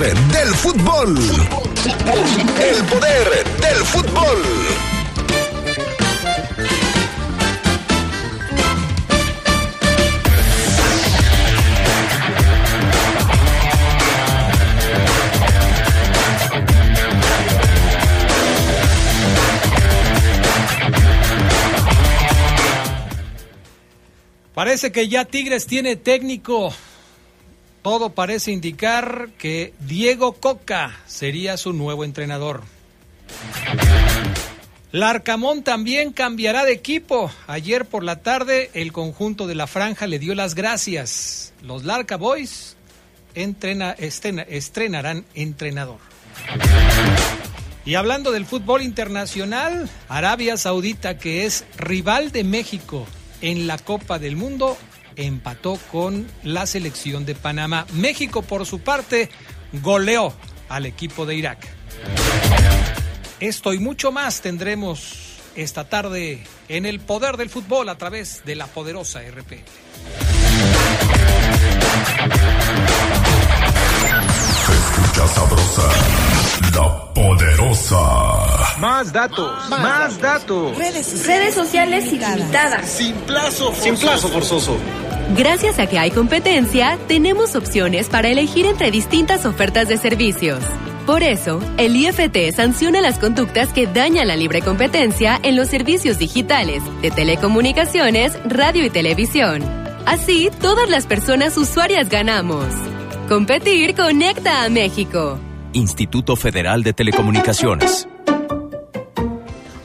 del fútbol. El poder del fútbol. Parece que ya Tigres tiene técnico. Todo parece indicar que Diego Coca sería su nuevo entrenador. Larcamón también cambiará de equipo. Ayer por la tarde el conjunto de la franja le dio las gracias. Los Larca Boys entrena, estrena, estrenarán entrenador. Y hablando del fútbol internacional, Arabia Saudita, que es rival de México en la Copa del Mundo, empató con la selección de Panamá. México, por su parte, goleó al equipo de Irak. Esto y mucho más tendremos esta tarde en el poder del fútbol a través de la poderosa. Se escucha sabrosa, la poderosa. Más datos, más, datos. Redes, redes sociales ilimitadas. Sin plazo forzoso. Sin plazo forzoso. Gracias a que hay competencia, tenemos opciones para elegir entre distintas ofertas de servicios. Por eso, el IFT sanciona las conductas que dañan la libre competencia en los servicios digitales, de telecomunicaciones, radio y televisión. Así, todas las personas usuarias ganamos. Competir conecta a México. Instituto Federal de Telecomunicaciones.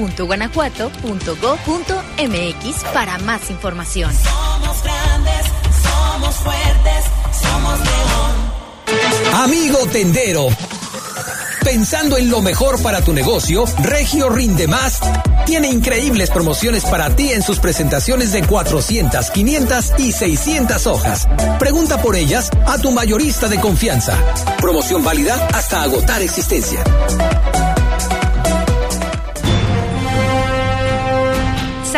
contigosí.guanajuato.go.mx para más información. Somos grandes, somos fuertes, somos León. Amigo tendero. Pensando en lo mejor para tu negocio, Regio Rinde Más tiene increíbles promociones para ti en sus presentaciones de 400, 500 y 600 hojas. Pregunta por ellas a tu mayorista de confianza. Promoción válida hasta agotar existencia.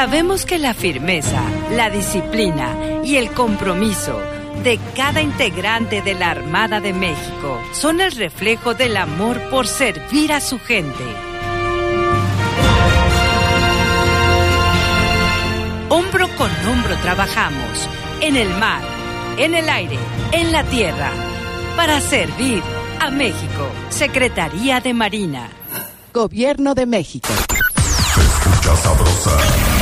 Sabemos que la firmeza, la disciplina y el compromiso de cada integrante de la Armada de México son el reflejo del amor por servir a su gente. Hombro con hombro trabajamos en el mar, en el aire, en la tierra, para servir a México. Secretaría de Marina. Gobierno de México. Se escucha sabrosa,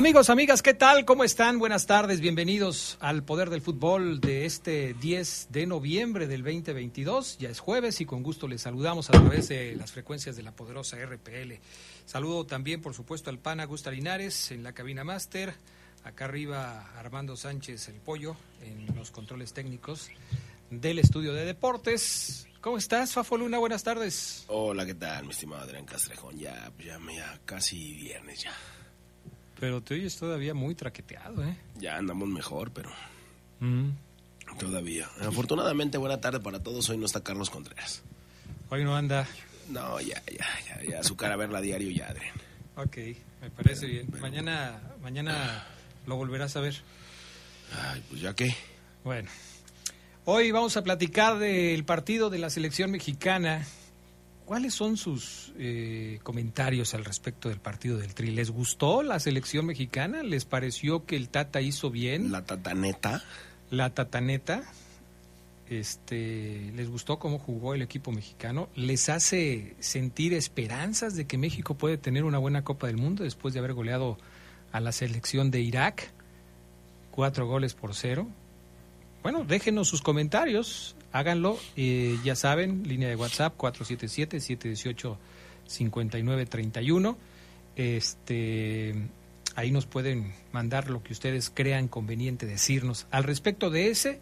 Amigos, amigas, ¿qué tal? ¿Cómo están? Buenas tardes, bienvenidos al Poder del Fútbol de este 10 de noviembre del 2022. Ya es jueves y con gusto les saludamos a través de las frecuencias de la poderosa RPL. Saludo también, por supuesto, al PAN Augusta Linares en la cabina máster. Acá arriba Armando Sánchez el Pollo en los controles técnicos del estudio de deportes. ¿Cómo estás, Fafo Luna? Buenas tardes. Hola, ¿qué tal, mi estimado Adrián Castrejón? Ya, ya, ya casi viernes ya. Pero te oyes todavía muy traqueteado, ¿eh? Ya andamos mejor, pero Mm. todavía. Afortunadamente, buena tarde para todos. Hoy no está Carlos Contreras. Hoy no anda. No, ya, ya, ya, ya. Su cara a verla diario ya, Adrián. Ok, me parece bien. Mañana, mañana lo volverás a ver. Ay, pues ya qué. Bueno, hoy vamos a platicar del partido de la selección mexicana. ¿Cuáles son sus eh, comentarios al respecto del partido del Tri? ¿Les gustó la selección mexicana? ¿Les pareció que el Tata hizo bien? La tataneta. La tataneta. Este, ¿Les gustó cómo jugó el equipo mexicano? ¿Les hace sentir esperanzas de que México puede tener una buena Copa del Mundo después de haber goleado a la selección de Irak? Cuatro goles por cero. Bueno, déjenos sus comentarios, háganlo. Ya saben, línea de WhatsApp 477-718-5931. Este, ahí nos pueden mandar lo que ustedes crean conveniente decirnos al respecto de ese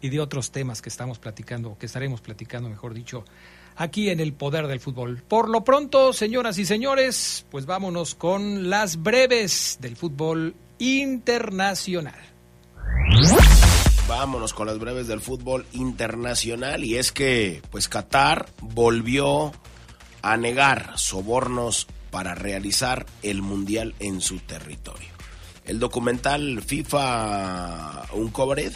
y de otros temas que estamos platicando, que estaremos platicando, mejor dicho, aquí en el Poder del Fútbol. Por lo pronto, señoras y señores, pues vámonos con las breves del fútbol internacional. Vámonos con las breves del fútbol internacional y es que pues Qatar volvió a negar sobornos para realizar el mundial en su territorio. El documental FIFA Uncovered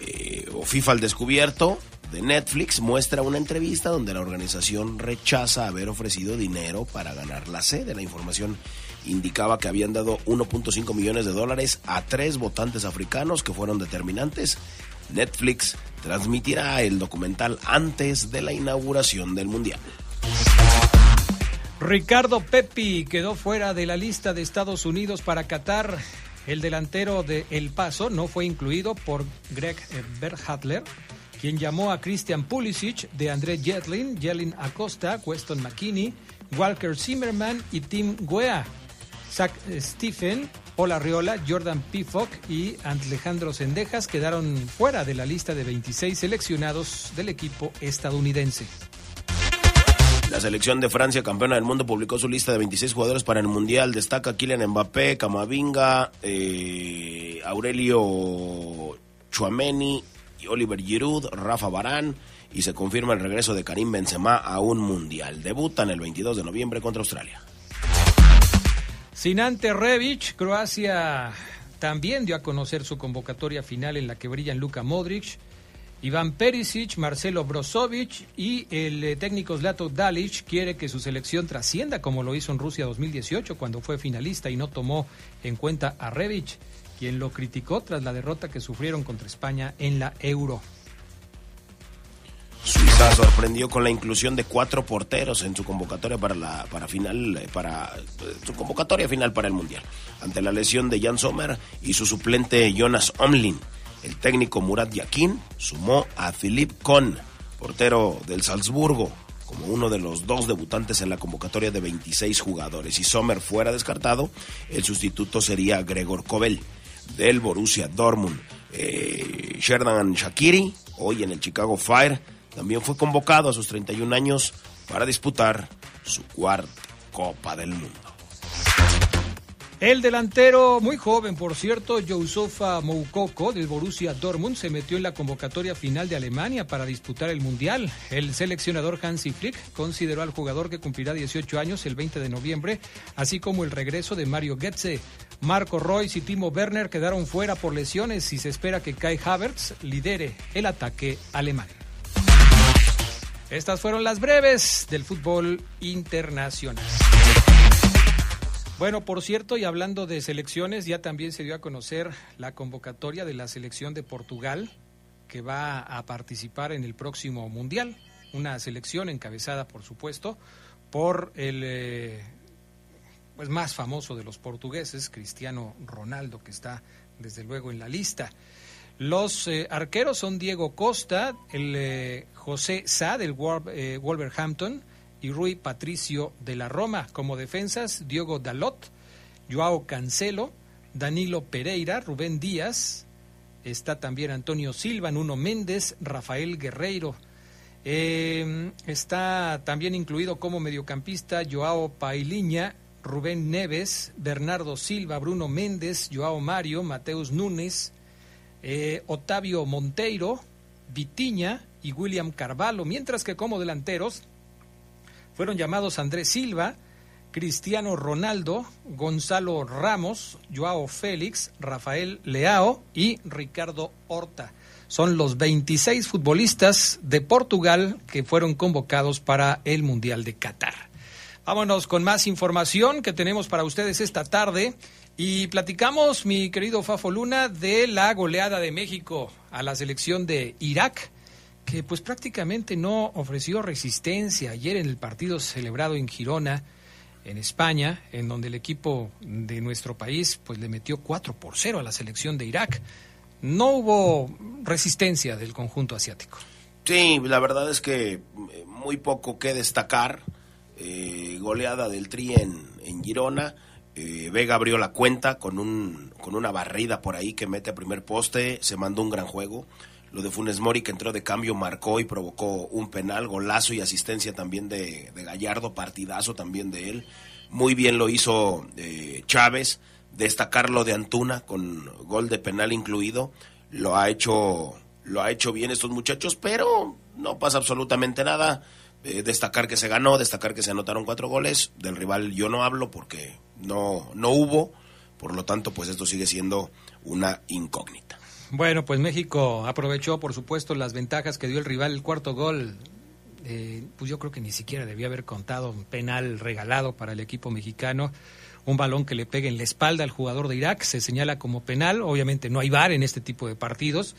eh, o FIFA al descubierto de Netflix muestra una entrevista donde la organización rechaza haber ofrecido dinero para ganar la sede. La información indicaba que habían dado 1.5 millones de dólares a tres votantes africanos que fueron determinantes. Netflix transmitirá el documental antes de la inauguración del Mundial. Ricardo Pepi quedó fuera de la lista de Estados Unidos para Qatar. El delantero de El Paso no fue incluido por Greg Berhatler, quien llamó a Christian Pulisic, de André Jetlin, Jelin Acosta, Weston McKinney, Walker Zimmerman y Tim Guea. Zach Stephen, Paul Arriola, Jordan Pifok y Alejandro Sendejas quedaron fuera de la lista de 26 seleccionados del equipo estadounidense. La selección de Francia, campeona del mundo, publicó su lista de 26 jugadores para el Mundial. Destaca Kylian Mbappé, Camavinga, eh, Aurelio Chouameni, Oliver Giroud, Rafa Barán y se confirma el regreso de Karim Benzema a un Mundial. Debutan el 22 de noviembre contra Australia. Sin ante Revic, Croacia también dio a conocer su convocatoria final en la que brillan Luka Modric, Iván Perisic, Marcelo Brozovic y el eh, técnico Zlato Dalic quiere que su selección trascienda como lo hizo en Rusia 2018 cuando fue finalista y no tomó en cuenta a Revic, quien lo criticó tras la derrota que sufrieron contra España en la Euro. Suiza sorprendió con la inclusión de cuatro porteros en su convocatoria para la para final eh, para eh, su convocatoria final para el mundial ante la lesión de Jan Sommer y su suplente Jonas Omlin. El técnico Murat Yakin sumó a Philippe Kohn, portero del Salzburgo, como uno de los dos debutantes en la convocatoria de 26 jugadores. Y Sommer fuera descartado, el sustituto sería Gregor Kobel del Borussia Dortmund. Eh, Sherdan Shakiri, hoy en el Chicago Fire, también fue convocado a sus 31 años para disputar su cuarta Copa del Mundo. El delantero, muy joven por cierto, Yousufa Moukoko del Borussia Dortmund se metió en la convocatoria final de Alemania para disputar el Mundial. El seleccionador Hansi Flick consideró al jugador que cumplirá 18 años el 20 de noviembre, así como el regreso de Mario Goetze. Marco Royce y Timo Werner quedaron fuera por lesiones y se espera que Kai Havertz lidere el ataque alemán. Estas fueron las breves del fútbol internacional. Bueno, por cierto, y hablando de selecciones, ya también se dio a conocer la convocatoria de la selección de Portugal, que va a participar en el próximo Mundial. Una selección encabezada, por supuesto, por el eh, pues más famoso de los portugueses, Cristiano Ronaldo, que está desde luego en la lista. Los eh, arqueros son Diego Costa, el eh, José Sá del eh, Wolverhampton, y Rui Patricio de la Roma. Como defensas, Diogo Dalot, Joao Cancelo, Danilo Pereira, Rubén Díaz, está también Antonio Silva, Nuno Méndez, Rafael Guerreiro. Eh, está también incluido como mediocampista Joao Pailiña, Rubén Neves, Bernardo Silva, Bruno Méndez, Joao Mario, Mateus Núñez, eh, Otavio Monteiro, Vitiña y William Carvalho, mientras que como delanteros fueron llamados Andrés Silva, Cristiano Ronaldo, Gonzalo Ramos, Joao Félix, Rafael Leao y Ricardo Horta. Son los 26 futbolistas de Portugal que fueron convocados para el Mundial de Qatar. Vámonos con más información que tenemos para ustedes esta tarde y platicamos, mi querido Fafo Luna, de la goleada de México a la selección de Irak que pues prácticamente no ofreció resistencia ayer en el partido celebrado en Girona, en España, en donde el equipo de nuestro país pues le metió 4 por 0 a la selección de Irak. No hubo resistencia del conjunto asiático. Sí, la verdad es que eh, muy poco que destacar. Eh, goleada del Tri en, en Girona. Eh, Vega abrió la cuenta con, un, con una barrida por ahí que mete a primer poste. Se mandó un gran juego. Lo de Funes Mori que entró de cambio marcó y provocó un penal, golazo y asistencia también de, Gallardo, partidazo también de él. Muy bien lo hizo Chávez. Destacar lo de Antuna con gol de penal incluido. Lo ha hecho lo ha hecho bien estos muchachos, pero no pasa absolutamente nada. Eh, destacar que se ganó, destacar que se anotaron cuatro goles. Del rival yo no hablo porque no, no hubo. Por lo tanto, pues esto sigue siendo una incógnita. Bueno, pues México aprovechó, por supuesto, las ventajas que dio el rival. El cuarto gol, eh, pues yo creo que ni siquiera debía haber contado un penal regalado para el equipo mexicano. Un balón que le pegue en la espalda al jugador de Irak se señala como penal. Obviamente no hay VAR en este tipo de partidos.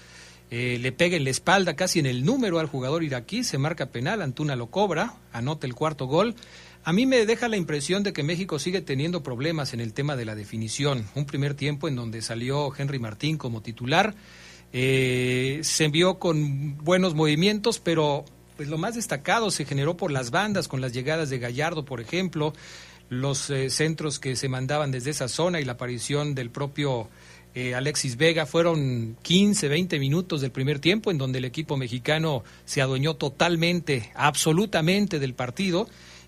Eh, le pega en la espalda casi en el número al jugador iraquí, se marca penal, Antuna lo cobra, anota el cuarto gol. A mí me deja la impresión de que México sigue teniendo problemas en el tema de la definición. Un primer tiempo en donde salió Henry Martín como titular, eh, se envió con buenos movimientos, pero pues lo más destacado se generó por las bandas, con las llegadas de Gallardo, por ejemplo, los eh, centros que se mandaban desde esa zona y la aparición del propio eh, Alexis Vega. Fueron 15, 20 minutos del primer tiempo en donde el equipo mexicano se adueñó totalmente, absolutamente del partido.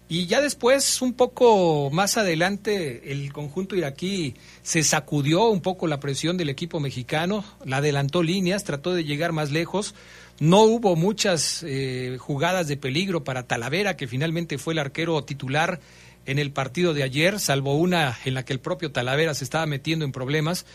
Y ya después, un poco más adelante, el conjunto iraquí se sacudió un poco la presión del equipo mexicano, la adelantó líneas, trató de llegar más lejos. No hubo muchas eh, jugadas de peligro para Talavera, que finalmente fue el arquero titular en el partido de ayer, salvo una en la que el propio Talavera se estaba metiendo en problemas.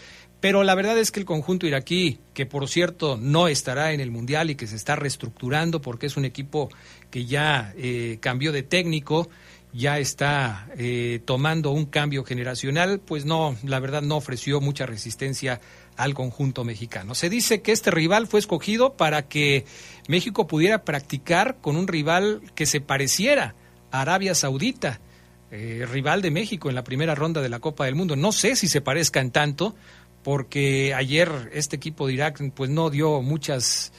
Pero la verdad es que el conjunto iraquí, que por cierto no estará en el Mundial y que se está reestructurando porque es un equipo que ya eh, cambió de técnico, ya está eh, tomando un cambio generacional, pues no, la verdad no ofreció mucha resistencia al conjunto mexicano. Se dice que este rival fue escogido para que México pudiera practicar con un rival que se pareciera a Arabia Saudita. Eh, rival de México en la primera ronda de la Copa del Mundo. No sé si se parezcan tanto, porque ayer este equipo de Irak pues no dio muchas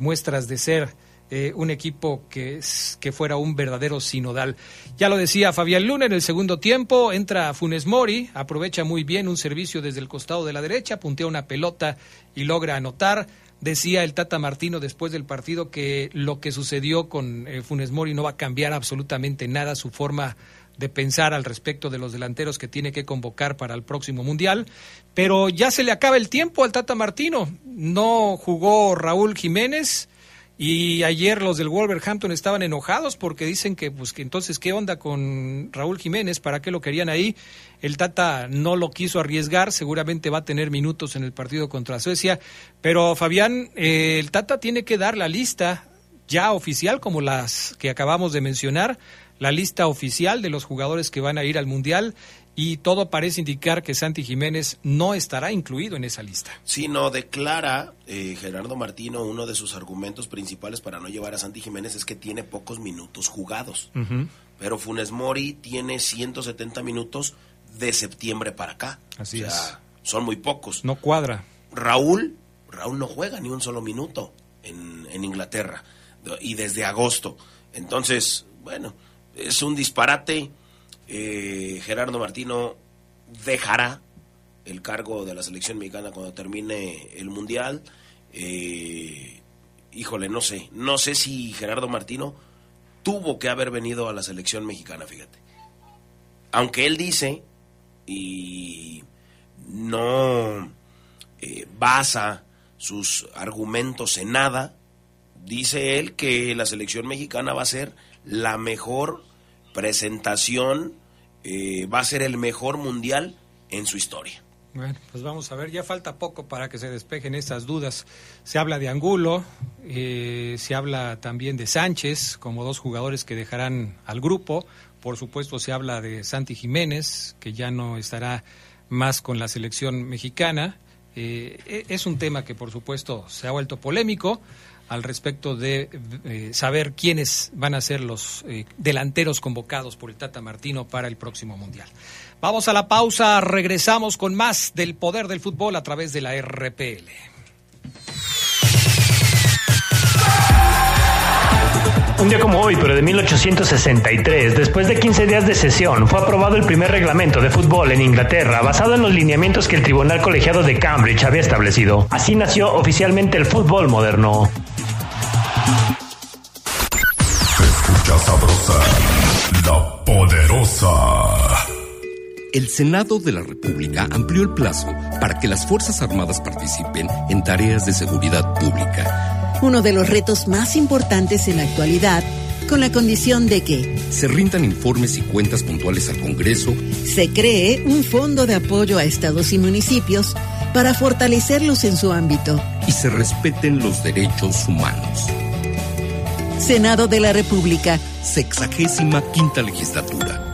muestras de ser eh, un equipo que, que fuera un verdadero sinodal. Ya lo decía Fabián Luna en el segundo tiempo, entra Funes Mori, aprovecha muy bien un servicio desde el costado de la derecha, puntea una pelota y logra anotar. Decía el Tata Martino después del partido que lo que sucedió con eh, Funes Mori no va a cambiar absolutamente nada su forma de pensar al respecto de los delanteros que tiene que convocar para el próximo Mundial, pero ya se le acaba el tiempo al Tata Martino. No jugó Raúl Jiménez y ayer los del Wolverhampton estaban enojados porque dicen que, pues, que entonces, ¿qué onda con Raúl Jiménez? ¿Para qué lo querían ahí? El Tata no lo quiso arriesgar, seguramente va a tener minutos en el partido contra Suecia, pero Fabián, eh, el Tata tiene que dar la lista ya oficial como las que acabamos de mencionar la lista oficial de los jugadores que van a ir al Mundial y todo parece indicar que Santi Jiménez no estará incluido en esa lista. Sí, no, declara eh, Gerardo Martino, uno de sus argumentos principales para no llevar a Santi Jiménez es que tiene pocos minutos jugados. Pero Funes Mori tiene 170 minutos de septiembre para acá. Así es. Son muy pocos. No cuadra. Raúl, Raúl no juega ni un solo minuto en, en Inglaterra y desde agosto. Entonces, bueno, es un disparate. Eh, Gerardo Martino dejará el cargo de la selección mexicana cuando termine el mundial. Eh, híjole, no sé, no sé si Gerardo Martino tuvo que haber venido a la selección mexicana, fíjate. Aunque él dice y no eh, basa sus argumentos en nada, dice él que la selección mexicana va a ser la mejor presentación, eh, va a ser el mejor mundial en su historia. Bueno, pues vamos a ver, ya falta poco para que se despejen estas dudas. Se habla de Angulo, eh, se habla también de Sánchez como dos jugadores que dejarán al grupo. Por supuesto, se habla de Santi Jiménez, que ya no estará más con la selección mexicana. Eh, e, es un tema que, por supuesto, se ha vuelto polémico. Al respecto de eh, saber quiénes van a ser los eh, delanteros convocados por el Tata Martino para el próximo Mundial. Vamos a la pausa, regresamos con más del poder del fútbol a través de la RPL. Un día como hoy, pero de 1863, después de 15 días de sesión, fue aprobado el primer reglamento de fútbol en Inglaterra basado en los lineamientos que el Tribunal Colegiado de Cambridge había establecido. Así nació oficialmente el fútbol moderno. Se escucha sabrosa, la poderosa. El Senado de la República amplió el plazo para que las Fuerzas Armadas participen en tareas de seguridad pública uno de los retos más importantes en la actualidad, con la condición de que se rindan informes y cuentas puntuales al Congreso, se cree un fondo de apoyo a estados y municipios para fortalecerlos en su ámbito y se respeten los derechos humanos. Senado de la República, sexagésima quinta legislatura.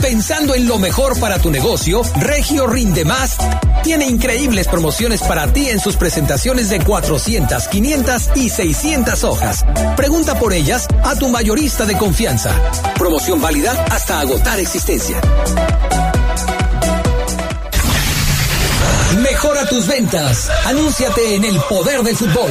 Pensando en lo mejor para tu negocio, Regio Rinde Más tiene increíbles promociones para ti en sus presentaciones de 400, 500 y 600 hojas. Pregunta por ellas a tu mayorista de confianza. Promoción válida hasta agotar existencia. Mejora tus ventas. Anúnciate en el poder del fútbol.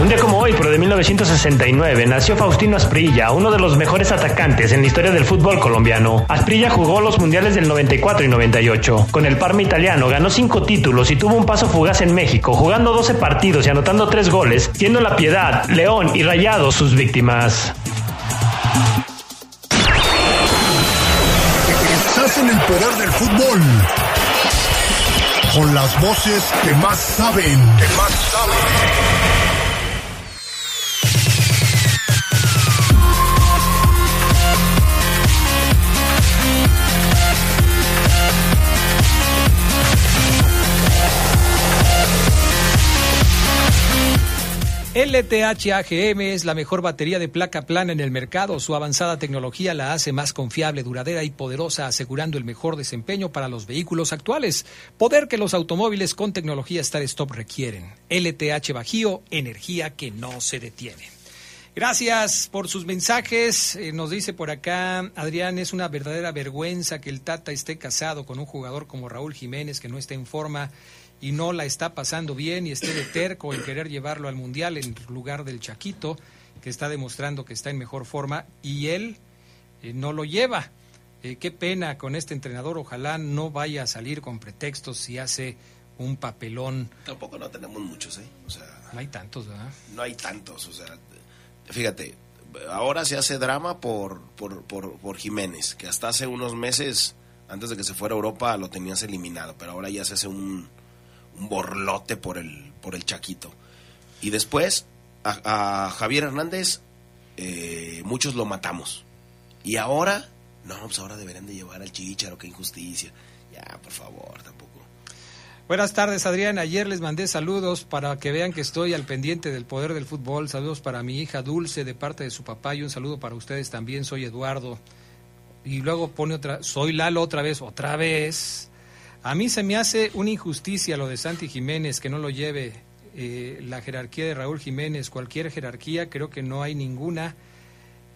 Un día como hoy, pero de 1969, nació Faustino Asprilla, uno de los mejores atacantes en la historia del fútbol colombiano. Asprilla jugó los mundiales del 94 y 98. Con el Parma italiano ganó cinco títulos y tuvo un paso fugaz en México, jugando 12 partidos y anotando tres goles, siendo La Piedad, León y Rayados sus víctimas. Estás el poder del fútbol. Con las voces que más saben. Que más saben. LTH AGM es la mejor batería de placa plana en el mercado. Su avanzada tecnología la hace más confiable, duradera y poderosa, asegurando el mejor desempeño para los vehículos actuales. Poder que los automóviles con tecnología Star Stop requieren. LTH Bajío, energía que no se detiene. Gracias por sus mensajes. Eh, nos dice por acá, Adrián, es una verdadera vergüenza que el Tata esté casado con un jugador como Raúl Jiménez que no está en forma y no la está pasando bien y esté de terco en querer llevarlo al Mundial en lugar del Chaquito, que está demostrando que está en mejor forma, y él eh, no lo lleva. Eh, qué pena con este entrenador, ojalá no vaya a salir con pretextos si hace un papelón. Tampoco no tenemos muchos, ¿eh? O sea, no hay tantos, ¿verdad? No hay tantos, o sea, fíjate, ahora se hace drama por, por, por, por Jiménez, que hasta hace unos meses, antes de que se fuera a Europa, lo tenías eliminado, pero ahora ya se hace un un borlote por el, por el Chaquito. Y después, a, Javier Hernández, eh, muchos lo matamos. Y ahora, no, pues ahora deberían de llevar al Chicharo, qué injusticia. Ya, por favor, tampoco. Buenas tardes, Adrián. Ayer les mandé saludos para que vean que estoy al pendiente del poder del fútbol. Saludos para mi hija Dulce de parte de su papá y un saludo para ustedes también. Soy Eduardo. Y luego pone otra, soy Lalo otra vez, otra vez. A mí se me hace una injusticia lo de Santi Jiménez, que no lo lleve eh, la jerarquía de Raúl Jiménez, cualquier jerarquía, creo que no hay ninguna.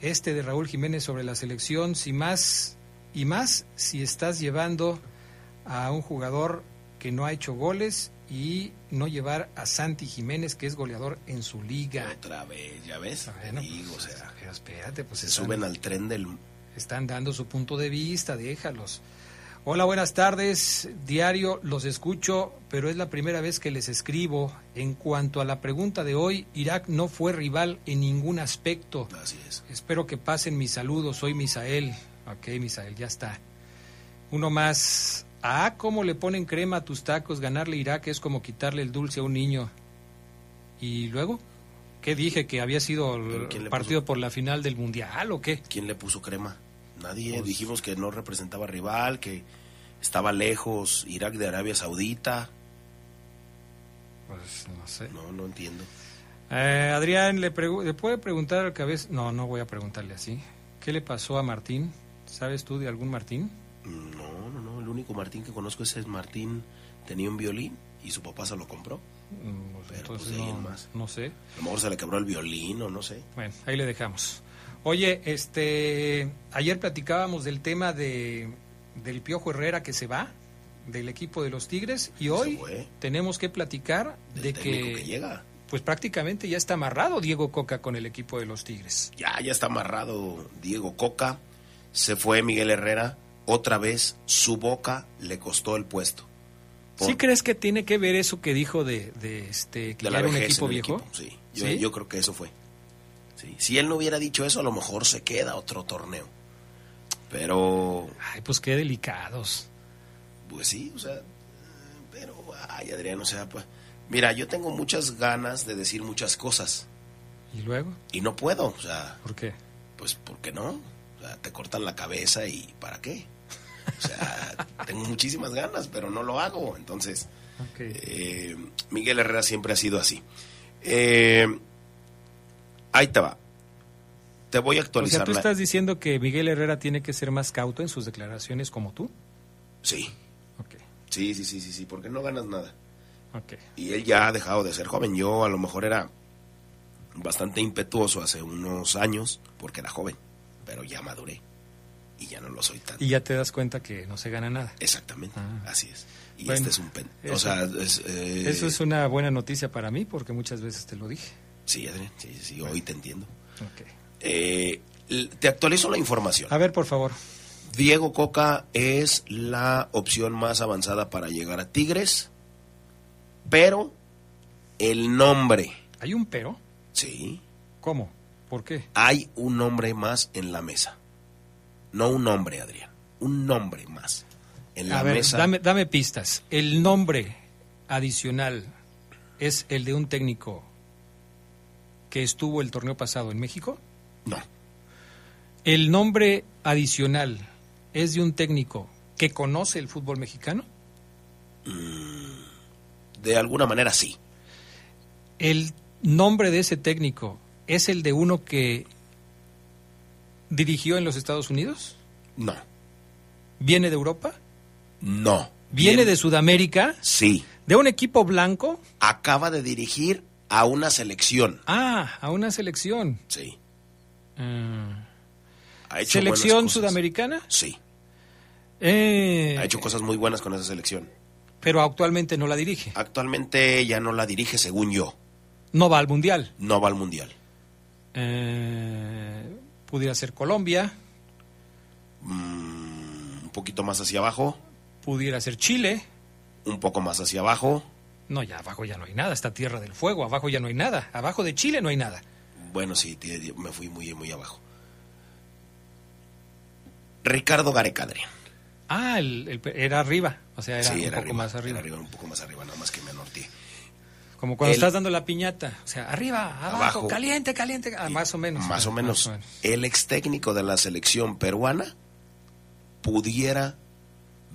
Este de Raúl Jiménez sobre la selección, si más y más si estás llevando a un jugador que no ha hecho goles y no llevar a Santi Jiménez, que es goleador en su liga. Otra vez, ya ves. Bueno, o sea, espérate, pues se suben al tren del. Están dando su punto de vista, déjalos. Hola, buenas tardes. Diario, los escucho, pero es la primera vez que les escribo. En cuanto a la pregunta de hoy, Irak no fue rival en ningún aspecto. Así es. Espero que pasen mis saludos. Soy Misael. Ok, Misael, ya está. Uno más. Ah, ¿cómo le ponen crema a tus tacos? Ganarle a Irak es como quitarle el dulce a un niño. ¿Y luego? ¿Qué dije? ¿Que había sido el partido por la final del Mundial o qué? ¿Quién le puso crema? Nadie. Pues- Dijimos que no representaba rival, que estaba lejos Irak de Arabia Saudita. Pues no sé. No, no entiendo. Eh, Adrián, ¿le, ¿le puede preguntar al cabeza? No, no voy a preguntarle así. ¿Qué le pasó a Martín? ¿Sabes tú de algún Martín? No, no, no. El único Martín que conozco es el Martín. Tenía un violín y su papá se lo compró. Mm, pues Pero entonces pues no, más. no sé. A lo mejor se le quebró el violín o no sé. Bueno, ahí le dejamos. Oye, este, ayer platicábamos del tema de del Piojo Herrera que se va del equipo de los Tigres y hoy tenemos que platicar de que, que llega. pues prácticamente ya está amarrado Diego Coca con el equipo de los Tigres. Ya, ya está amarrado Diego Coca. Se fue Miguel Herrera. Otra vez su boca le costó el puesto. ¿Sí crees que tiene que ver eso que dijo de, de este que de ya la era un equipo viejo? equipo, sí. Yo, ¿Sí? yo creo que eso fue. Sí. Si él no hubiera dicho eso, a lo mejor se queda otro torneo. Pero, Ay, pues qué delicados. pues sí, o sea, pero, ay, Adrián, o sea, pues, mira, yo tengo muchas ganas de decir muchas cosas ¿Y luego? y no puedo, o sea, ¿Por qué? pues, ¿por qué no? O sea, te cortan la cabeza y ¿para qué? O sea, tengo muchísimas ganas, pero no lo hago, entonces... Eh, Miguel Herrera siempre ha sido así. Eh, ahí te va. Te voy a O sea, actualizar. tú estás diciendo que Miguel Herrera tiene que ser más cauto en sus declaraciones como tú. Sí. Ok. Sí, sí, sí, sí, sí, porque no ganas nada. Ok. Y él ya ha dejado de ser joven. Yo a lo mejor era bastante impetuoso hace unos años porque era joven, pero ya maduré y ya no lo soy tanto. Y ya te das cuenta que no se gana nada. Exactamente, así es. Y Bueno, este es un pen. O sea, es, eh, Eso es una buena noticia para mí porque muchas veces te lo dije. Sí, Adrián, sí, sí, hoy te entiendo. Ok. Eh, te actualizo la información. A ver, por favor. Diego Coca es la opción más avanzada para llegar a Tigres, pero el nombre, ¿Hay un pero? sí, ¿Cómo? ¿Por qué? hay un nombre más en la mesa. No un nombre, Adrián, un nombre más en la A ver, mesa. dame, dame pistas. ¿El nombre adicional es el de un técnico que estuvo el torneo pasado en México? No, ¿El nombre adicional es de un técnico que conoce el fútbol mexicano? de alguna manera sí. ¿El nombre de ese técnico es el de uno que dirigió en los Estados Unidos? No, ¿Viene de Europa? no. ¿Viene de Sudamérica? Sí, ¿De un equipo blanco? acaba de dirigir a una selección. Ah, a una selección. Sí. Ah. Ha hecho ¿Selección sudamericana? Sí, Eh, ha hecho cosas muy buenas con esa selección. pero actualmente no la dirige. Actualmente ya no la dirige, según yo. No va al Mundial. No va al Mundial. Eh, pudiera ser Colombia, Mm, un poquito más hacia abajo, pudiera ser Chile. un poco más hacia abajo. No, ya abajo ya no hay nada, está Tierra del Fuego, abajo ya no hay nada, abajo de Chile no hay nada. Bueno, sí, me fui muy, muy abajo. Ricardo Gareca, Adrián. Ah, el- el- era arriba, o sea, era Sí, un era poco más arriba. era arriba, un poco más arriba, nada más que me anorteé. Como cuando estás dando la piñata, o sea, arriba, abajo, Abajo. caliente, caliente, ah, más o menos. Más ah, o menos. El ex técnico de la selección peruana pudiera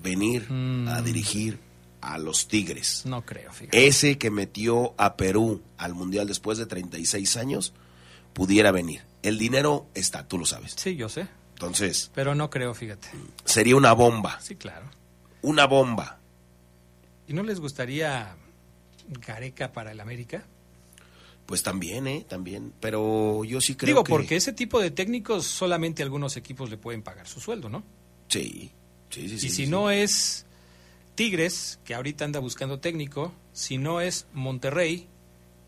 venir Mm. a dirigir a los Tigres. No creo, fíjate. Ese que metió a Perú al Mundial después de 36 años, pudiera venir. El dinero está, tú lo sabes. Sí, yo sé, Entonces, pero no creo, fíjate. sería una bomba. Sí, claro. Una bomba. ¿Y no les gustaría Gareca para el América? Pues también, ¿eh? También. Pero yo sí creo Digo, que... porque ese tipo de técnicos solamente algunos equipos le pueden pagar su sueldo, ¿no? Sí, sí, sí. sí, y si sí. no es Tigres, que ahorita anda buscando técnico, si no es Monterrey,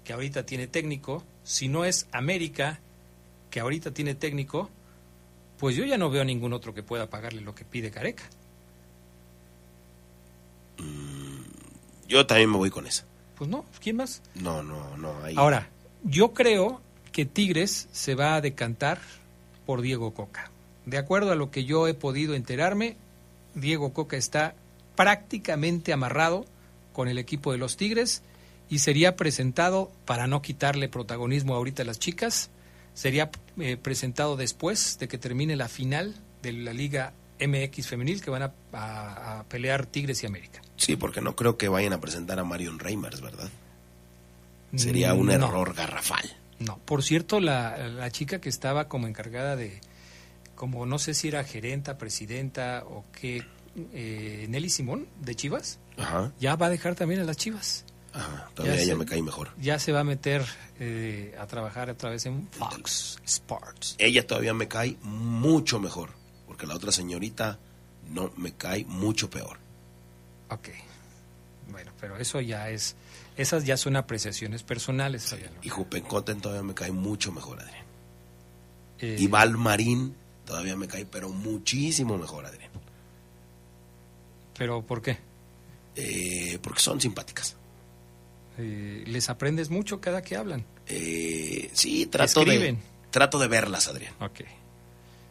que ahorita tiene técnico, si no es América, que ahorita tiene técnico, pues yo ya no veo a ningún otro que pueda pagarle lo que pide Careca. Yo también me voy con esa. Pues no, ¿quién más? No, no, no. Ahí. Ahora, yo creo que Tigres se va a decantar por Diego Coca. De acuerdo a lo que yo he podido enterarme, Diego Coca está prácticamente amarrado con el equipo de los Tigres y sería presentado, para no quitarle protagonismo ahorita a las chicas, sería eh, presentado después de que termine la final de la Liga MX femenil que van a, a- a pelear Tigres y América. Sí, porque no creo que vayan a presentar a Marion Reimers, ¿verdad? Sería un Mm, no. error garrafal. No, por cierto, la, la chica que estaba como encargada de, como no sé si era gerenta, presidenta o qué, eh, Nelly Simón de Chivas, Ajá. ya va a dejar también a las Chivas. Ajá. Todavía Ya ella sé. me cae mejor. Ya se va a meter eh, a trabajar otra vez en Fox Sports. Ella todavía me cae mucho mejor. Porque la otra señorita no me cae mucho peor. Ok. Bueno, pero eso ya es, esas ya son apreciaciones personales. Fabián. Y Jupencoten todavía me cae mucho mejor, Adrián. Eh, Y Val Marín todavía me cae, pero muchísimo mejor, Adrián. Pero ¿por qué? Eh, porque son simpáticas. Eh, ¿Les aprendes mucho cada que hablan? Eh, sí, trato Escriben. de, trato de verlas, Adrián. Ok.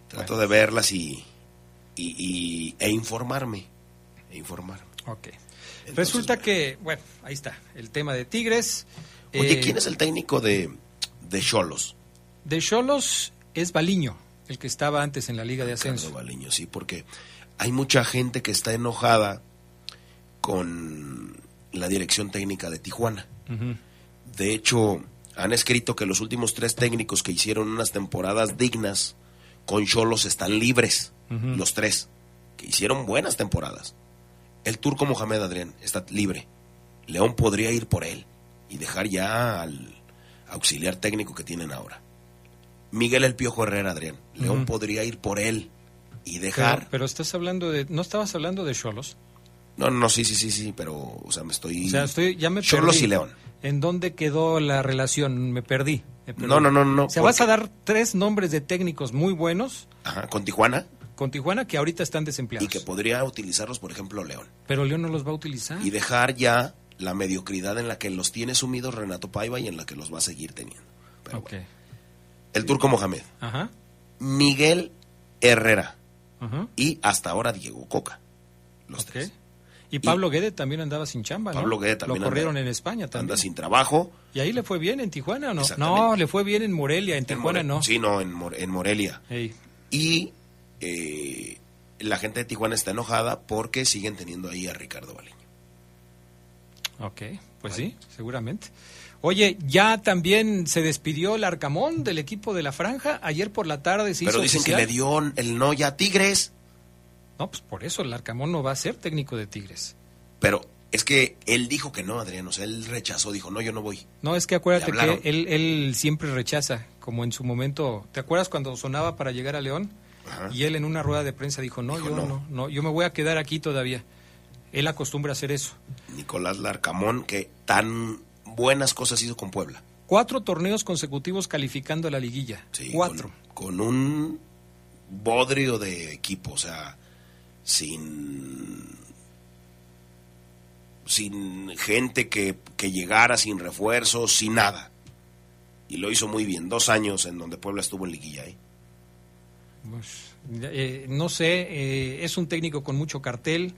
Trato de verlas y, y, y- e informarme. E informarme. Ok. Resulta que, bueno, ahí está, el tema de Tigres. Oye, Eh, ¿quién es el técnico de de Cholos? De Cholos es Baliño, el que estaba antes en la Liga de Ascenso. Baliño, sí, porque hay mucha gente que está enojada con la dirección técnica de Tijuana. De hecho, han escrito que los últimos tres técnicos que hicieron unas temporadas dignas con Cholos están libres. Los tres, que hicieron buenas temporadas. El turco Mohamed Adrián está libre. León podría ir por él y dejar ya al auxiliar técnico que tienen ahora. Miguel El Piojo Herrera Adrián. León podría ir por él y dejar. pero estás hablando de, ¿no estabas hablando de Cholos? No, no, sí, sí, sí, sí, pero, o sea, me estoy. O sea, estoy, ya me Cholos perdí. y León. ¿En dónde quedó la relación? Me perdí. me perdí. No, no, no, no, O sea, porque- vas a dar tres nombres de técnicos muy buenos Ajá, con Tijuana con Tijuana que ahorita están desempleados. y que podría utilizarlos, por ejemplo, León. Pero León no los va a utilizar. y dejar ya la mediocridad en la que los tiene sumidos Renato Paiva y en la que los va a seguir teniendo. Pero bueno. El turco Mohamed, Ajá. Miguel Herrera Ajá. y hasta ahora Diego Coca. Los Ok. tres. Y Pablo Guede también andaba sin chamba, ¿no? Pablo Guede también Lo corrieron anda- en España también. Anda sin trabajo. ¿Y ahí le fue bien en Tijuana o no? No, le fue bien en Morelia, en En Tijuana More- no. Sí, no, en, Mor- en Morelia. Ey. Y eh, la gente de Tijuana está enojada porque siguen teniendo ahí a Ricardo Baliño. Ok, pues sí, seguramente. Oye, ya también se despidió el Arcamón del equipo de la Franja. Ayer por la tarde se Pero hizo dicen oficial. que le dio el no ya a Tigres. No, pues por eso el Arcamón no va a ser técnico de Tigres. Pero es que él dijo que no, Adrián. O sea, él rechazó, dijo, no, yo no voy. No, es que acuérdate que él, él siempre rechaza, como en su momento. ¿Te acuerdas cuando sonaba para llegar a León? Ajá. Y él en una rueda de prensa dijo, no, Dijo, yo no. no. no, yo me voy a quedar aquí todavía. Él acostumbra a hacer eso. Nicolás Larcamón, que tan buenas cosas hizo con Puebla. Cuatro torneos consecutivos calificando a la liguilla. Sí, Cuatro. Con, con un bodrio de equipo, o sea, sin sin gente que, que llegara, sin refuerzos, sin nada. Y lo hizo muy bien. Dos años en donde Puebla estuvo en liguilla. ¿eh? Pues, eh, no sé, eh, es un técnico con mucho cartel.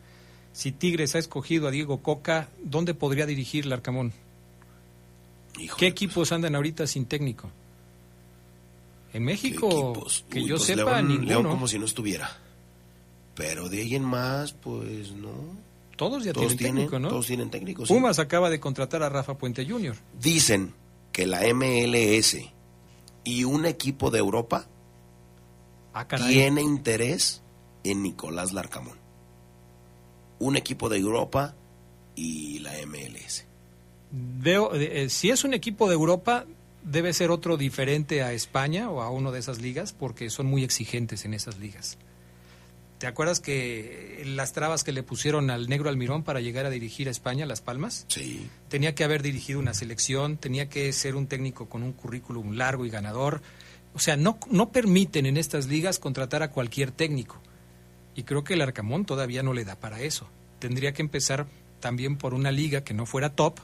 Si Tigres ha escogido a Diego Coca, ¿dónde podría dirigir el ¿Qué equipos andan ahorita sin técnico? En México, que Uy, yo pues sepa, León, ninguno. León como si no estuviera. Pero de ahí en más, pues no. Todos ya Todos tienen tienen, técnico, ¿no? todos tienen técnico, sí. Pumas acaba de contratar a Rafa Puente Jr. Dicen que la MLS y un equipo de Europa Ah, tiene interés en Nicolás Larcamón. Un equipo de Europa y la MLS. Veo, eh, eh, si es un equipo de Europa, debe ser otro diferente a España o a uno de esas ligas, porque son muy exigentes en esas ligas. ¿Te acuerdas que las trabas que le pusieron al negro Almirón para llegar a dirigir a España, Las Palmas? Sí. Tenía que haber dirigido una selección, tenía que ser un técnico con un currículum largo y ganador. O sea, no, no permiten en estas ligas contratar a cualquier técnico. Y creo que el Arcamón todavía no le da para eso. Tendría que empezar también por una liga que no fuera top,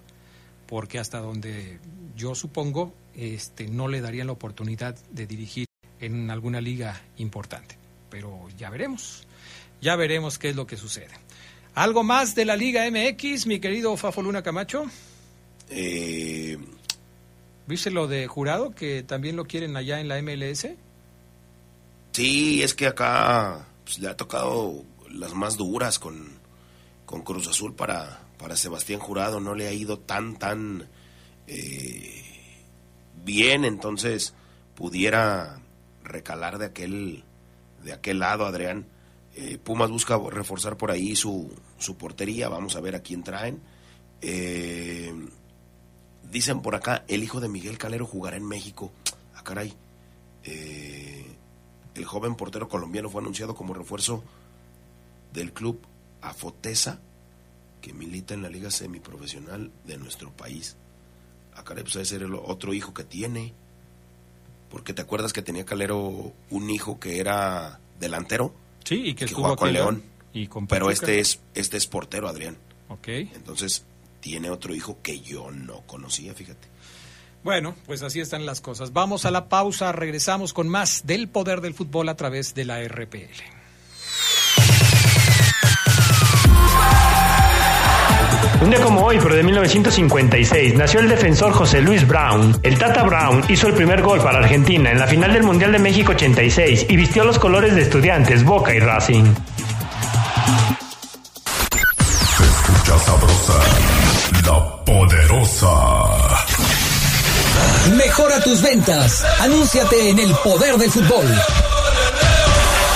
porque hasta donde yo supongo este, no le darían la oportunidad de dirigir en alguna liga importante. Pero ya veremos, ya veremos qué es lo que sucede. ¿Algo más de la Liga MX, mi querido Fafo Luna Camacho? Eh, ¿Viste lo de jurado que también lo quieren allá en la MLS? sí, es que acá pues, le ha tocado las más duras con, con Cruz Azul para, para Sebastián Jurado. No le ha ido tan, tan eh, bien, entonces pudiera recalar de aquel, de aquel lado, Adrián. Eh, Pumas busca reforzar por ahí su, su portería. Vamos a ver a quién traen. Eh, dicen por acá, el hijo de Miguel Calero jugará en México. Ah, caray. El joven portero colombiano fue anunciado como refuerzo del club Afotesa, que milita en la liga semiprofesional de nuestro país. Ah, caray, pues ese era el otro hijo que tiene. Porque te acuerdas que tenía Calero un hijo que era delantero. Sí, y que, jugaba con León. Y con Pero este es, este es portero, Adrián. Ok. Entonces, tiene otro hijo que yo no conocía, fíjate. Bueno, pues así están las cosas. Vamos a la pausa, regresamos con más del poder del fútbol a través de la RPL. Como hoy, pero de 1956, nació el defensor José Luis Brown. El Tata Brown hizo el primer gol para Argentina en la final del Mundial de México 86 y vistió los colores de estudiantes, Boca y Racing. Escucha sabrosa, la poderosa. Mejora tus ventas. Anúnciate en el poder del fútbol.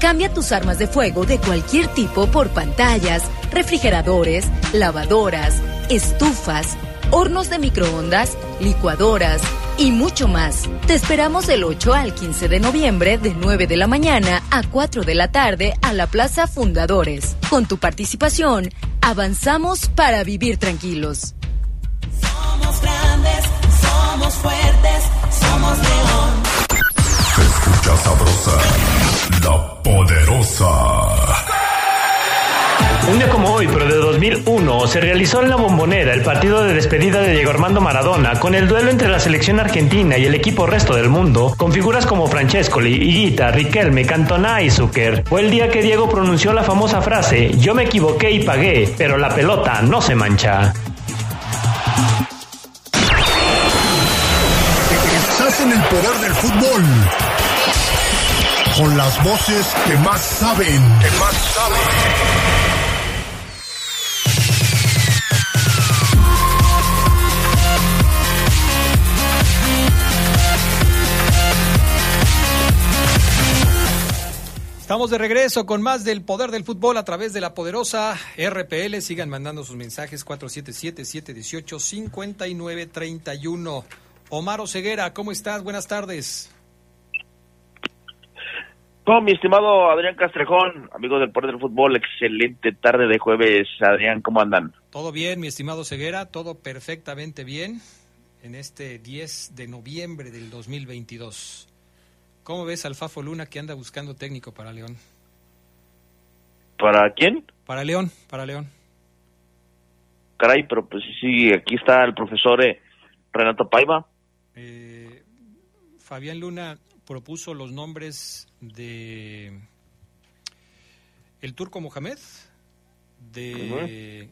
Cambia tus armas de fuego de cualquier tipo por pantallas, refrigeradores, lavadoras, estufas, hornos de microondas, licuadoras y mucho más. Te esperamos del 8 al 15 de noviembre de 9 de la mañana a 4 de la tarde a la Plaza Fundadores. Con tu participación, avanzamos para vivir tranquilos. Somos grandes, somos fuertes, somos león. Escucha sabrosa, la poderosa. Un día como hoy, pero de 2001, se realizó en la Bombonera el partido de despedida de Diego Armando Maradona con el duelo entre la selección argentina y el equipo resto del mundo, con figuras como Francescoli, Higuita, Riquelme, Cantona y Zucker. Fue el día que Diego pronunció la famosa frase, yo me equivoqué y pagué, pero la pelota no se mancha. Estás en el poder del fútbol. Con las voces que más saben. Que más saben. Estamos de regreso con más del poder del fútbol a través de la poderosa RPL. Sigan mandando sus mensajes 477-718-5931. Omar Oseguera, ¿cómo estás? Buenas tardes. Con mi estimado Adrián Castrejón, amigo del Poder del Fútbol, excelente tarde de jueves. Adrián, ¿cómo andan? Todo bien, mi estimado Ceguera, todo perfectamente bien en este 10 de noviembre del 2022. ¿Cómo ves al Fafo Luna que anda buscando técnico para León? ¿Para quién? Para León, para León. Caray, pero pues sí, aquí está el profesor eh, Renato Paiva. Eh, Fabián Luna propuso los nombres de el turco Mohamed, de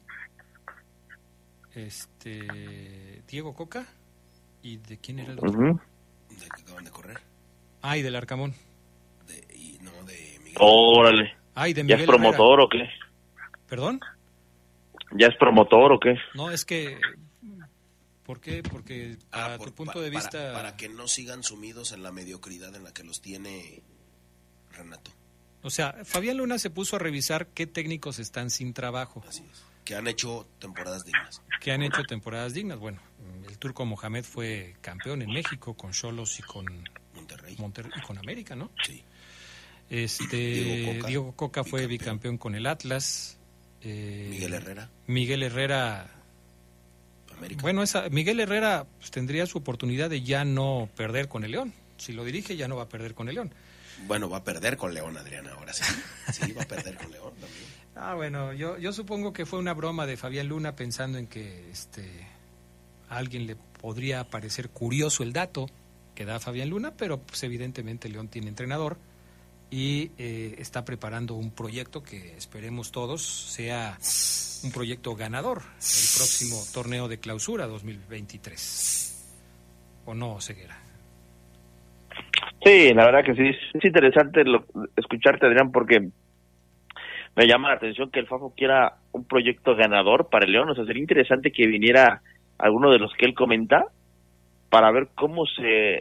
este Diego Coca y de quién era el otro. De que acaban de correr. Ay, del Arcamón. Y no, de Miguel. Órale. Ay, de ¿Ya Miguel es promotor o qué? ¿Perdón? ¿Ya es promotor o qué? No, es que ¿Por qué? Porque a tu punto de para- vista... Para, que no sigan sumidos en la mediocridad en la que los tiene Renato. O sea, Fabián Luna se puso a revisar qué técnicos están sin trabajo. Que han hecho temporadas dignas. Que han hecho temporadas dignas. Bueno, el turco Mohamed fue campeón en México con Cholos y con Monterrey. y con América, ¿no? Sí. Este, Diego Diego Coca, Coca, fue bicampeón con el Atlas. Eh, Miguel Herrera. Miguel Herrera. América. Bueno, esa, Miguel Herrera pues, tendría su oportunidad de ya no perder con el León. Si lo dirige, ya no va a perder con el León. Bueno, va a perder con León, Adrián, ahora sí. Sí, va a perder con León también. Ah, bueno, yo, yo supongo que fue una broma de Fabián Luna pensando en que este, a alguien le podría parecer curioso el dato que da Fabián Luna, pero pues evidentemente León tiene entrenador y eh, está preparando un proyecto que esperemos todos sea un proyecto ganador el próximo torneo de clausura 2023. ¿O no, Ceguera? Sí, la verdad que sí, es interesante lo- escucharte, Adrián, porque me llama la atención que el Fafo quiera un proyecto ganador para el León. O sea, sería interesante que viniera alguno de los que él comenta para ver cómo se,